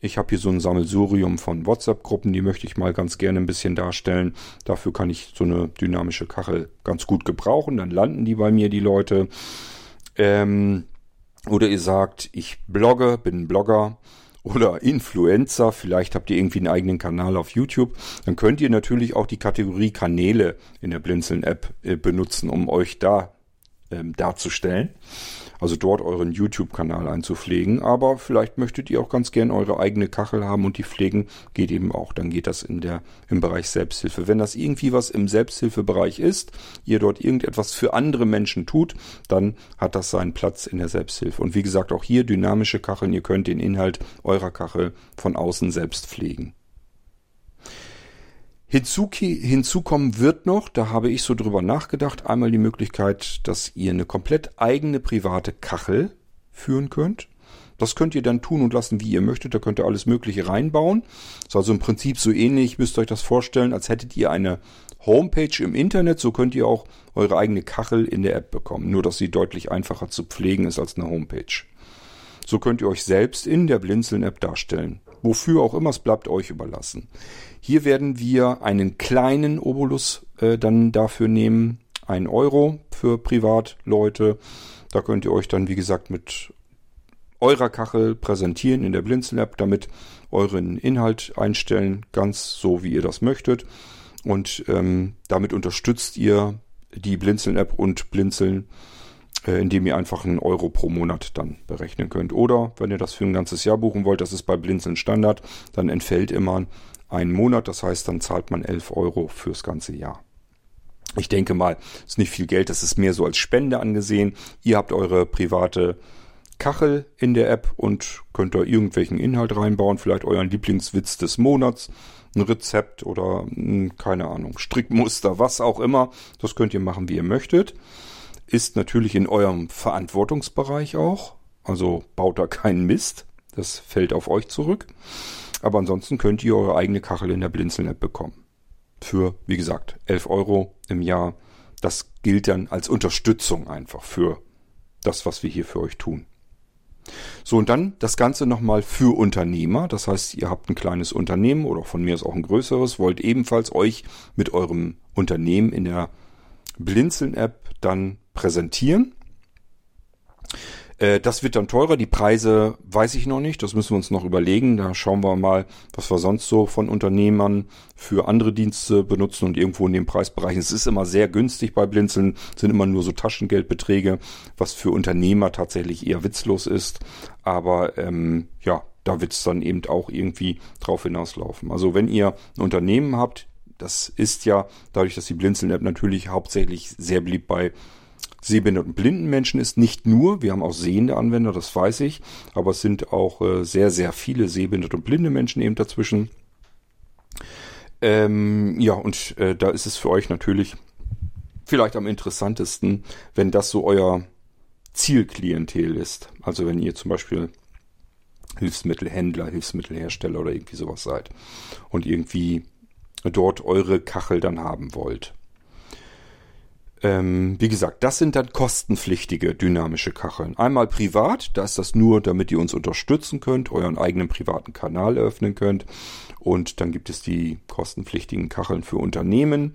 ich habe hier so ein Sammelsurium von WhatsApp-Gruppen, die möchte ich mal ganz gerne ein bisschen darstellen. Dafür kann ich so eine dynamische Kachel ganz gut gebrauchen. Dann landen die bei mir, die Leute. Ähm, oder ihr sagt, ich blogge, bin Blogger oder Influencer, vielleicht habt ihr irgendwie einen eigenen Kanal auf YouTube, dann könnt ihr natürlich auch die Kategorie Kanäle in der Blinzeln-App äh, benutzen, um euch da ähm, darzustellen. Also dort euren YouTube-Kanal einzupflegen. Aber vielleicht möchtet ihr auch ganz gern eure eigene Kachel haben und die pflegen. Geht eben auch. Dann geht das in der, im Bereich Selbsthilfe. Wenn das irgendwie was im Selbsthilfebereich ist, ihr dort irgendetwas für andere Menschen tut, dann hat das seinen Platz in der Selbsthilfe. Und wie gesagt, auch hier dynamische Kacheln. Ihr könnt den Inhalt eurer Kachel von außen selbst pflegen. Hinzu, hinzukommen wird noch, da habe ich so drüber nachgedacht, einmal die Möglichkeit, dass ihr eine komplett eigene private Kachel führen könnt. Das könnt ihr dann tun und lassen, wie ihr möchtet. Da könnt ihr alles Mögliche reinbauen. Ist also im Prinzip so ähnlich, müsst ihr euch das vorstellen, als hättet ihr eine Homepage im Internet. So könnt ihr auch eure eigene Kachel in der App bekommen. Nur, dass sie deutlich einfacher zu pflegen ist als eine Homepage. So könnt ihr euch selbst in der Blinzeln-App darstellen. Wofür auch immer, es bleibt euch überlassen. Hier werden wir einen kleinen Obolus äh, dann dafür nehmen. Ein Euro für Privatleute. Da könnt ihr euch dann, wie gesagt, mit eurer Kachel präsentieren in der Blinzeln-App, damit euren Inhalt einstellen, ganz so wie ihr das möchtet. Und ähm, damit unterstützt ihr die Blinzeln-App und Blinzeln, indem ihr einfach einen Euro pro Monat dann berechnen könnt. Oder wenn ihr das für ein ganzes Jahr buchen wollt, das ist bei Blinzeln Standard, dann entfällt immer ein Monat. Das heißt, dann zahlt man 11 Euro fürs ganze Jahr. Ich denke mal, ist nicht viel Geld, das ist mehr so als Spende angesehen. Ihr habt eure private Kachel in der App und könnt da irgendwelchen Inhalt reinbauen, vielleicht euren Lieblingswitz des Monats, ein Rezept oder keine Ahnung, Strickmuster, was auch immer. Das könnt ihr machen, wie ihr möchtet. Ist natürlich in eurem Verantwortungsbereich auch. Also baut da keinen Mist. Das fällt auf euch zurück. Aber ansonsten könnt ihr eure eigene Kachel in der Blinzeln-App bekommen. Für, wie gesagt, 11 Euro im Jahr. Das gilt dann als Unterstützung einfach für das, was wir hier für euch tun. So, und dann das Ganze nochmal für Unternehmer. Das heißt, ihr habt ein kleines Unternehmen oder von mir ist auch ein größeres, wollt ebenfalls euch mit eurem Unternehmen in der Blinzeln-App dann präsentieren. Äh, das wird dann teurer. Die Preise weiß ich noch nicht. Das müssen wir uns noch überlegen. Da schauen wir mal, was wir sonst so von Unternehmern für andere Dienste benutzen und irgendwo in dem Preisbereich. Es ist immer sehr günstig bei Blinzeln, sind immer nur so Taschengeldbeträge, was für Unternehmer tatsächlich eher witzlos ist. Aber ähm, ja, da wird es dann eben auch irgendwie drauf hinauslaufen. Also wenn ihr ein Unternehmen habt, das ist ja dadurch, dass die Blinzeln-App natürlich hauptsächlich sehr beliebt bei sehbehinderten blinden Menschen ist. Nicht nur, wir haben auch sehende Anwender, das weiß ich, aber es sind auch äh, sehr, sehr viele sehbehinderte und blinde Menschen eben dazwischen. Ähm, ja, und äh, da ist es für euch natürlich vielleicht am interessantesten, wenn das so euer Zielklientel ist. Also wenn ihr zum Beispiel Hilfsmittelhändler, Hilfsmittelhersteller oder irgendwie sowas seid und irgendwie dort eure Kachel dann haben wollt. Ähm, wie gesagt, das sind dann kostenpflichtige dynamische Kacheln. Einmal privat, da ist das nur, damit ihr uns unterstützen könnt, euren eigenen privaten Kanal eröffnen könnt. Und dann gibt es die kostenpflichtigen Kacheln für Unternehmen,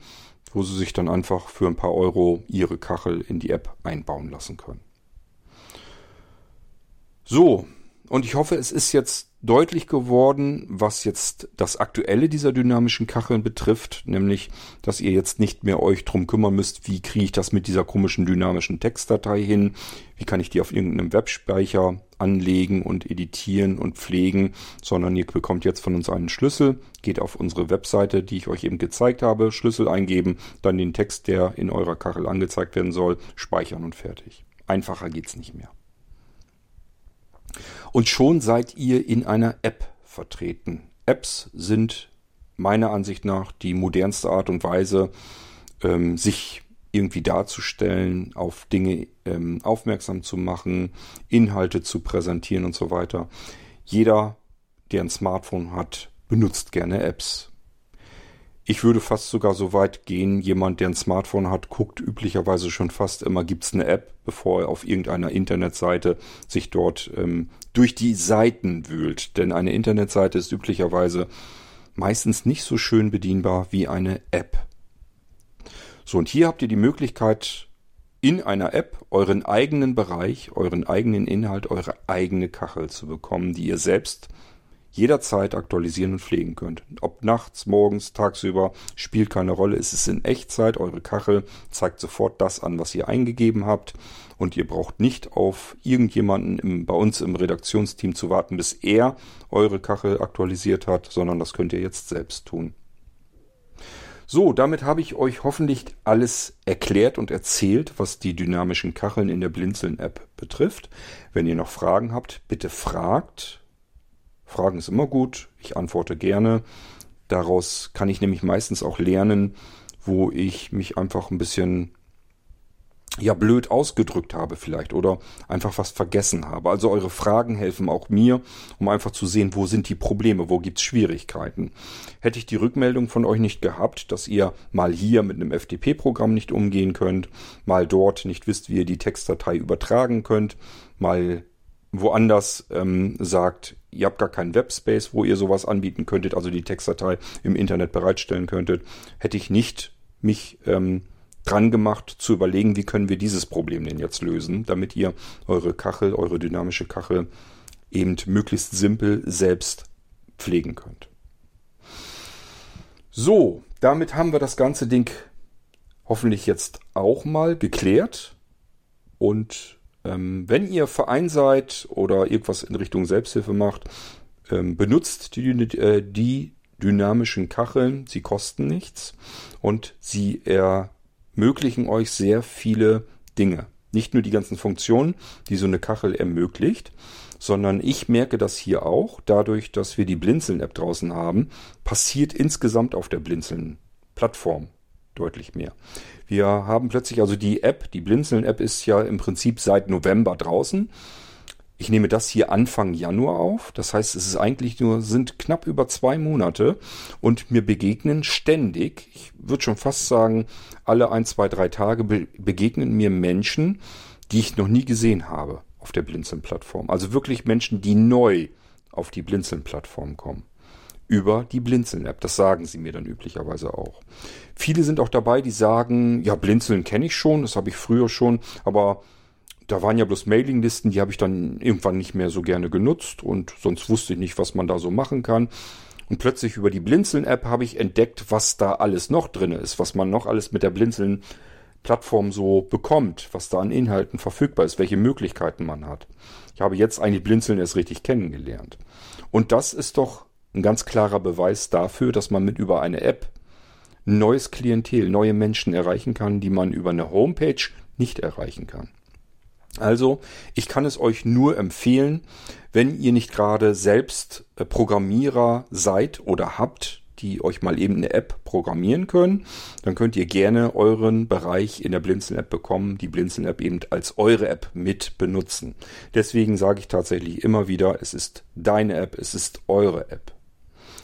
wo sie sich dann einfach für ein paar Euro ihre Kachel in die App einbauen lassen können. So, und ich hoffe, es ist jetzt deutlich geworden, was jetzt das Aktuelle dieser dynamischen Kacheln betrifft, nämlich, dass ihr jetzt nicht mehr euch drum kümmern müsst, wie kriege ich das mit dieser komischen dynamischen Textdatei hin, wie kann ich die auf irgendeinem Webspeicher anlegen und editieren und pflegen, sondern ihr bekommt jetzt von uns einen Schlüssel, geht auf unsere Webseite, die ich euch eben gezeigt habe, Schlüssel eingeben, dann den Text, der in eurer Kachel angezeigt werden soll, speichern und fertig. Einfacher geht's nicht mehr. Und schon seid ihr in einer App vertreten. Apps sind meiner Ansicht nach die modernste Art und Weise, ähm, sich irgendwie darzustellen, auf Dinge ähm, aufmerksam zu machen, Inhalte zu präsentieren und so weiter. Jeder, der ein Smartphone hat, benutzt gerne Apps. Ich würde fast sogar so weit gehen, jemand, der ein Smartphone hat, guckt üblicherweise schon fast immer, gibt es eine App, bevor er auf irgendeiner Internetseite sich dort ähm, durch die Seiten wühlt. Denn eine Internetseite ist üblicherweise meistens nicht so schön bedienbar wie eine App. So, und hier habt ihr die Möglichkeit, in einer App euren eigenen Bereich, euren eigenen Inhalt, eure eigene Kachel zu bekommen, die ihr selbst jederzeit aktualisieren und pflegen könnt. Ob nachts, morgens, tagsüber, spielt keine Rolle. Es ist in Echtzeit. Eure Kachel zeigt sofort das an, was ihr eingegeben habt. Und ihr braucht nicht auf irgendjemanden im, bei uns im Redaktionsteam zu warten, bis er eure Kachel aktualisiert hat, sondern das könnt ihr jetzt selbst tun. So, damit habe ich euch hoffentlich alles erklärt und erzählt, was die dynamischen Kacheln in der Blinzeln-App betrifft. Wenn ihr noch Fragen habt, bitte fragt. Fragen ist immer gut, ich antworte gerne. Daraus kann ich nämlich meistens auch lernen, wo ich mich einfach ein bisschen ja blöd ausgedrückt habe vielleicht oder einfach was vergessen habe. Also eure Fragen helfen auch mir, um einfach zu sehen, wo sind die Probleme, wo gibt's Schwierigkeiten. Hätte ich die Rückmeldung von euch nicht gehabt, dass ihr mal hier mit einem FTP-Programm nicht umgehen könnt, mal dort nicht wisst, wie ihr die Textdatei übertragen könnt, mal woanders ähm, sagt, ihr habt gar keinen Webspace, wo ihr sowas anbieten könntet, also die Textdatei im Internet bereitstellen könntet, hätte ich nicht mich ähm, dran gemacht zu überlegen, wie können wir dieses Problem denn jetzt lösen, damit ihr eure Kachel, eure dynamische Kachel eben möglichst simpel selbst pflegen könnt. So, damit haben wir das ganze Ding hoffentlich jetzt auch mal geklärt. Und ähm, wenn ihr Verein seid oder irgendwas in Richtung Selbsthilfe macht, ähm, benutzt die, äh, die dynamischen Kacheln. Sie kosten nichts und sie ermöglichen euch sehr viele Dinge. Nicht nur die ganzen Funktionen, die so eine Kachel ermöglicht, sondern ich merke das hier auch, dadurch, dass wir die Blinzeln-App draußen haben, passiert insgesamt auf der Blinzeln-Plattform deutlich mehr. Wir haben plötzlich also die App, die Blinzeln-App ist ja im Prinzip seit November draußen. Ich nehme das hier Anfang Januar auf. Das heißt, es ist eigentlich nur, sind knapp über zwei Monate und mir begegnen ständig, ich würde schon fast sagen, alle ein, zwei, drei Tage be begegnen mir Menschen, die ich noch nie gesehen habe auf der Blinzeln-Plattform. Also wirklich Menschen, die neu auf die Blinzeln-Plattform kommen. Über die Blinzeln-App. Das sagen sie mir dann üblicherweise auch. Viele sind auch dabei, die sagen, ja, Blinzeln kenne ich schon, das habe ich früher schon, aber da waren ja bloß Mailinglisten, die habe ich dann irgendwann nicht mehr so gerne genutzt und sonst wusste ich nicht, was man da so machen kann. Und plötzlich über die Blinzeln-App habe ich entdeckt, was da alles noch drin ist, was man noch alles mit der Blinzeln-Plattform so bekommt, was da an Inhalten verfügbar ist, welche Möglichkeiten man hat. Ich habe jetzt eigentlich Blinzeln erst richtig kennengelernt. Und das ist doch ein ganz klarer Beweis dafür, dass man mit über eine App neues Klientel, neue Menschen erreichen kann, die man über eine Homepage nicht erreichen kann. Also, ich kann es euch nur empfehlen, wenn ihr nicht gerade selbst äh, Programmierer seid oder habt, die euch mal eben eine App programmieren können, dann könnt ihr gerne euren Bereich in der Blinzeln-App bekommen, die Blinzeln-App eben als eure App mit benutzen. Deswegen sage ich tatsächlich immer wieder, es ist deine App, es ist eure App.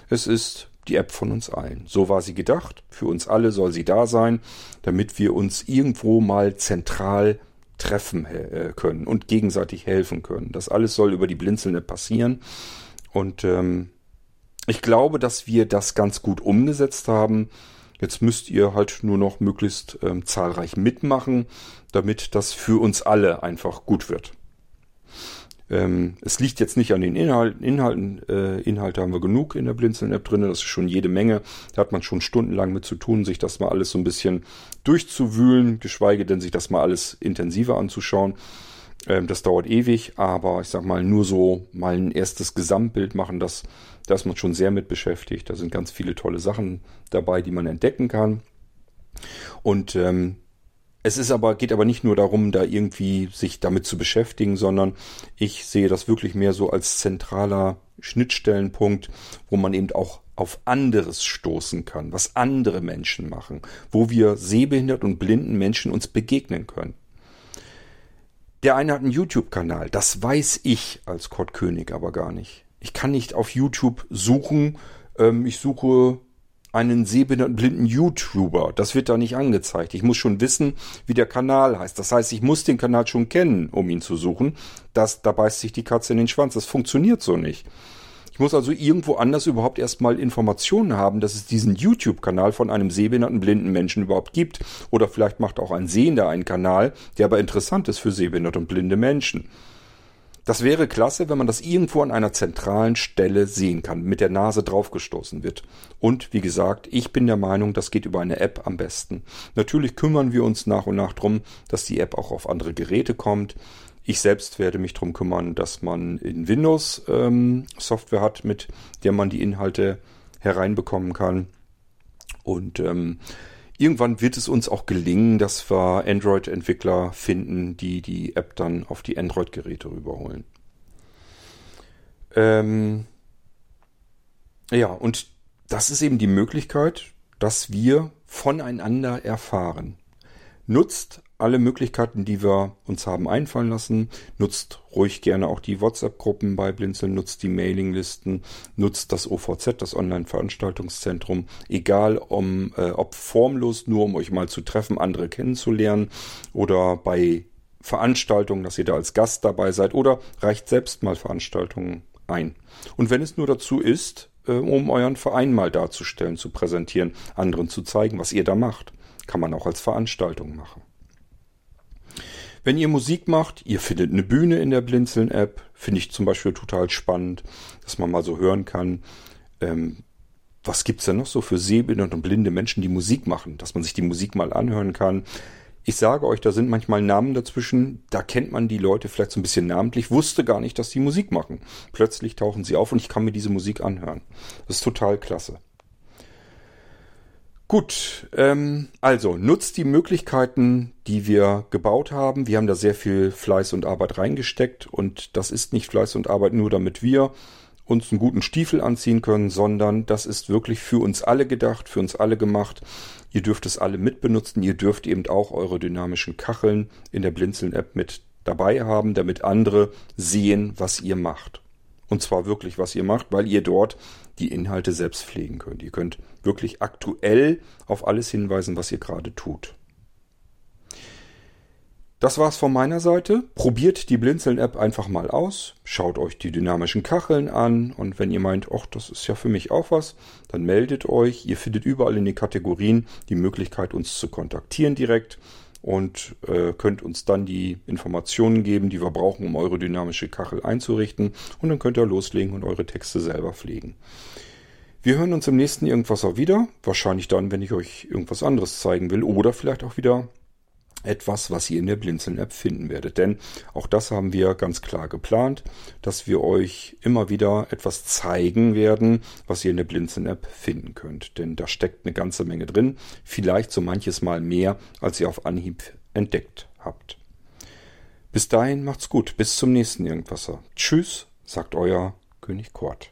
Es ist die App von uns allen. So war sie gedacht. Für uns alle soll sie da sein, damit wir uns irgendwo mal zentral treffen äh, können und gegenseitig helfen können. Das alles soll über die Blinzeln passieren. Und ähm, ich glaube, dass wir das ganz gut umgesetzt haben. Jetzt müsst ihr halt nur noch möglichst ähm, zahlreich mitmachen, damit das für uns alle einfach gut wird. Ähm, es liegt jetzt nicht an den Inhalten. Inhalten äh, Inhalte haben wir genug in der Blinzeln-App drin. Das ist schon jede Menge. Da hat man schon stundenlang mit zu tun, sich das mal alles so ein bisschen durchzuwühlen, geschweige denn sich das mal alles intensiver anzuschauen. Ähm, das dauert ewig, aber ich sag mal, nur so mal ein erstes Gesamtbild machen, das, da ist man schon sehr mit beschäftigt. Da sind ganz viele tolle Sachen dabei, die man entdecken kann. Und ähm, es ist aber, geht aber nicht nur darum, da irgendwie sich damit zu beschäftigen, sondern ich sehe das wirklich mehr so als zentraler Schnittstellenpunkt, wo man eben auch auf anderes stoßen kann, was andere Menschen machen, wo wir sehbehindert und blinden Menschen uns begegnen können. Der eine hat einen YouTube-Kanal, das weiß ich als Kurt König aber gar nicht. Ich kann nicht auf YouTube suchen, ähm, ich suche einen sehbehinderten blinden YouTuber. Das wird da nicht angezeigt. Ich muss schon wissen, wie der Kanal heißt. Das heißt, ich muss den Kanal schon kennen, um ihn zu suchen. Das, da beißt sich die Katze in den Schwanz. Das funktioniert so nicht. Ich muss also irgendwo anders überhaupt erstmal Informationen haben, dass es diesen YouTube-Kanal von einem sehbehinderten blinden Menschen überhaupt gibt. Oder vielleicht macht auch ein Sehender einen Kanal, der aber interessant ist für sehbehinderte und blinde Menschen. Das wäre klasse, wenn man das irgendwo an einer zentralen Stelle sehen kann, mit der Nase draufgestoßen wird. Und wie gesagt, ich bin der Meinung, das geht über eine App am besten. Natürlich kümmern wir uns nach und nach drum, dass die App auch auf andere Geräte kommt. Ich selbst werde mich drum kümmern, dass man in Windows ähm, Software hat, mit der man die Inhalte hereinbekommen kann. Und ähm, Irgendwann wird es uns auch gelingen, dass wir Android-Entwickler finden, die die App dann auf die Android-Geräte rüberholen. Ähm ja, und das ist eben die Möglichkeit, dass wir voneinander erfahren. Nutzt alle Möglichkeiten, die wir uns haben einfallen lassen. Nutzt ruhig gerne auch die WhatsApp-Gruppen bei Blinzeln, nutzt die Mailinglisten, nutzt das OVZ, das Online-Veranstaltungszentrum. Egal, um, äh, ob formlos, nur um euch mal zu treffen, andere kennenzulernen oder bei Veranstaltungen, dass ihr da als Gast dabei seid oder reicht selbst mal Veranstaltungen ein. Und wenn es nur dazu ist, äh, um euren Verein mal darzustellen, zu präsentieren, anderen zu zeigen, was ihr da macht Kann man auch als Veranstaltung machen. Wenn ihr Musik macht, ihr findet eine Bühne in der Blinzeln-App, finde ich zum Beispiel total spannend, dass man mal so hören kann, ähm, was gibt's denn noch so für sehbehinderte und blinde Menschen, die Musik machen, dass man sich die Musik mal anhören kann. Ich sage euch, da sind manchmal Namen dazwischen, da kennt man die Leute vielleicht so ein bisschen namentlich, wusste gar nicht, dass die Musik machen. Plötzlich tauchen sie auf und ich kann mir diese Musik anhören. Das ist total klasse. Gut, ähm, also nutzt die Möglichkeiten, die wir gebaut haben. Wir haben da sehr viel Fleiß und Arbeit reingesteckt und das ist nicht Fleiß und Arbeit nur, damit wir uns einen guten Stiefel anziehen können, sondern das ist wirklich für uns alle gedacht, für uns alle gemacht. Ihr dürft es alle mitbenutzen. Ihr dürft eben auch eure dynamischen Kacheln in der Blinzeln-App mit dabei haben, damit andere sehen, was ihr macht. Und zwar wirklich, was ihr macht, weil ihr dort die Inhalte selbst pflegen könnt. Ihr könnt wirklich aktuell auf alles hinweisen, was ihr gerade tut. Das war's von meiner Seite. Probiert die Blinzeln-App einfach mal aus. Schaut euch die dynamischen Kacheln an. Und wenn ihr meint, ach, das ist ja für mich auch was, dann meldet euch. Ihr findet überall in den Kategorien die Möglichkeit, uns zu kontaktieren direkt und äh, könnt uns dann die Informationen geben, die wir brauchen, um eure dynamische Kachel einzurichten. Und dann könnt ihr loslegen und eure Texte selber pflegen. Wir hören uns im nächsten Irgendwas auch wieder. Wahrscheinlich dann, wenn ich euch irgendwas anderes zeigen will. Oder vielleicht auch wieder etwas, was ihr in der Blinzeln-App finden werdet. Denn auch das haben wir ganz klar geplant, dass wir euch immer wieder etwas zeigen werden, was ihr in der Blinzeln-App finden könnt. Denn da steckt eine ganze Menge drin. Vielleicht so manches Mal mehr, als ihr auf Anhieb entdeckt habt. Bis dahin macht's gut. Bis zum nächsten Irgendwasser. Tschüss, sagt euer König Kort.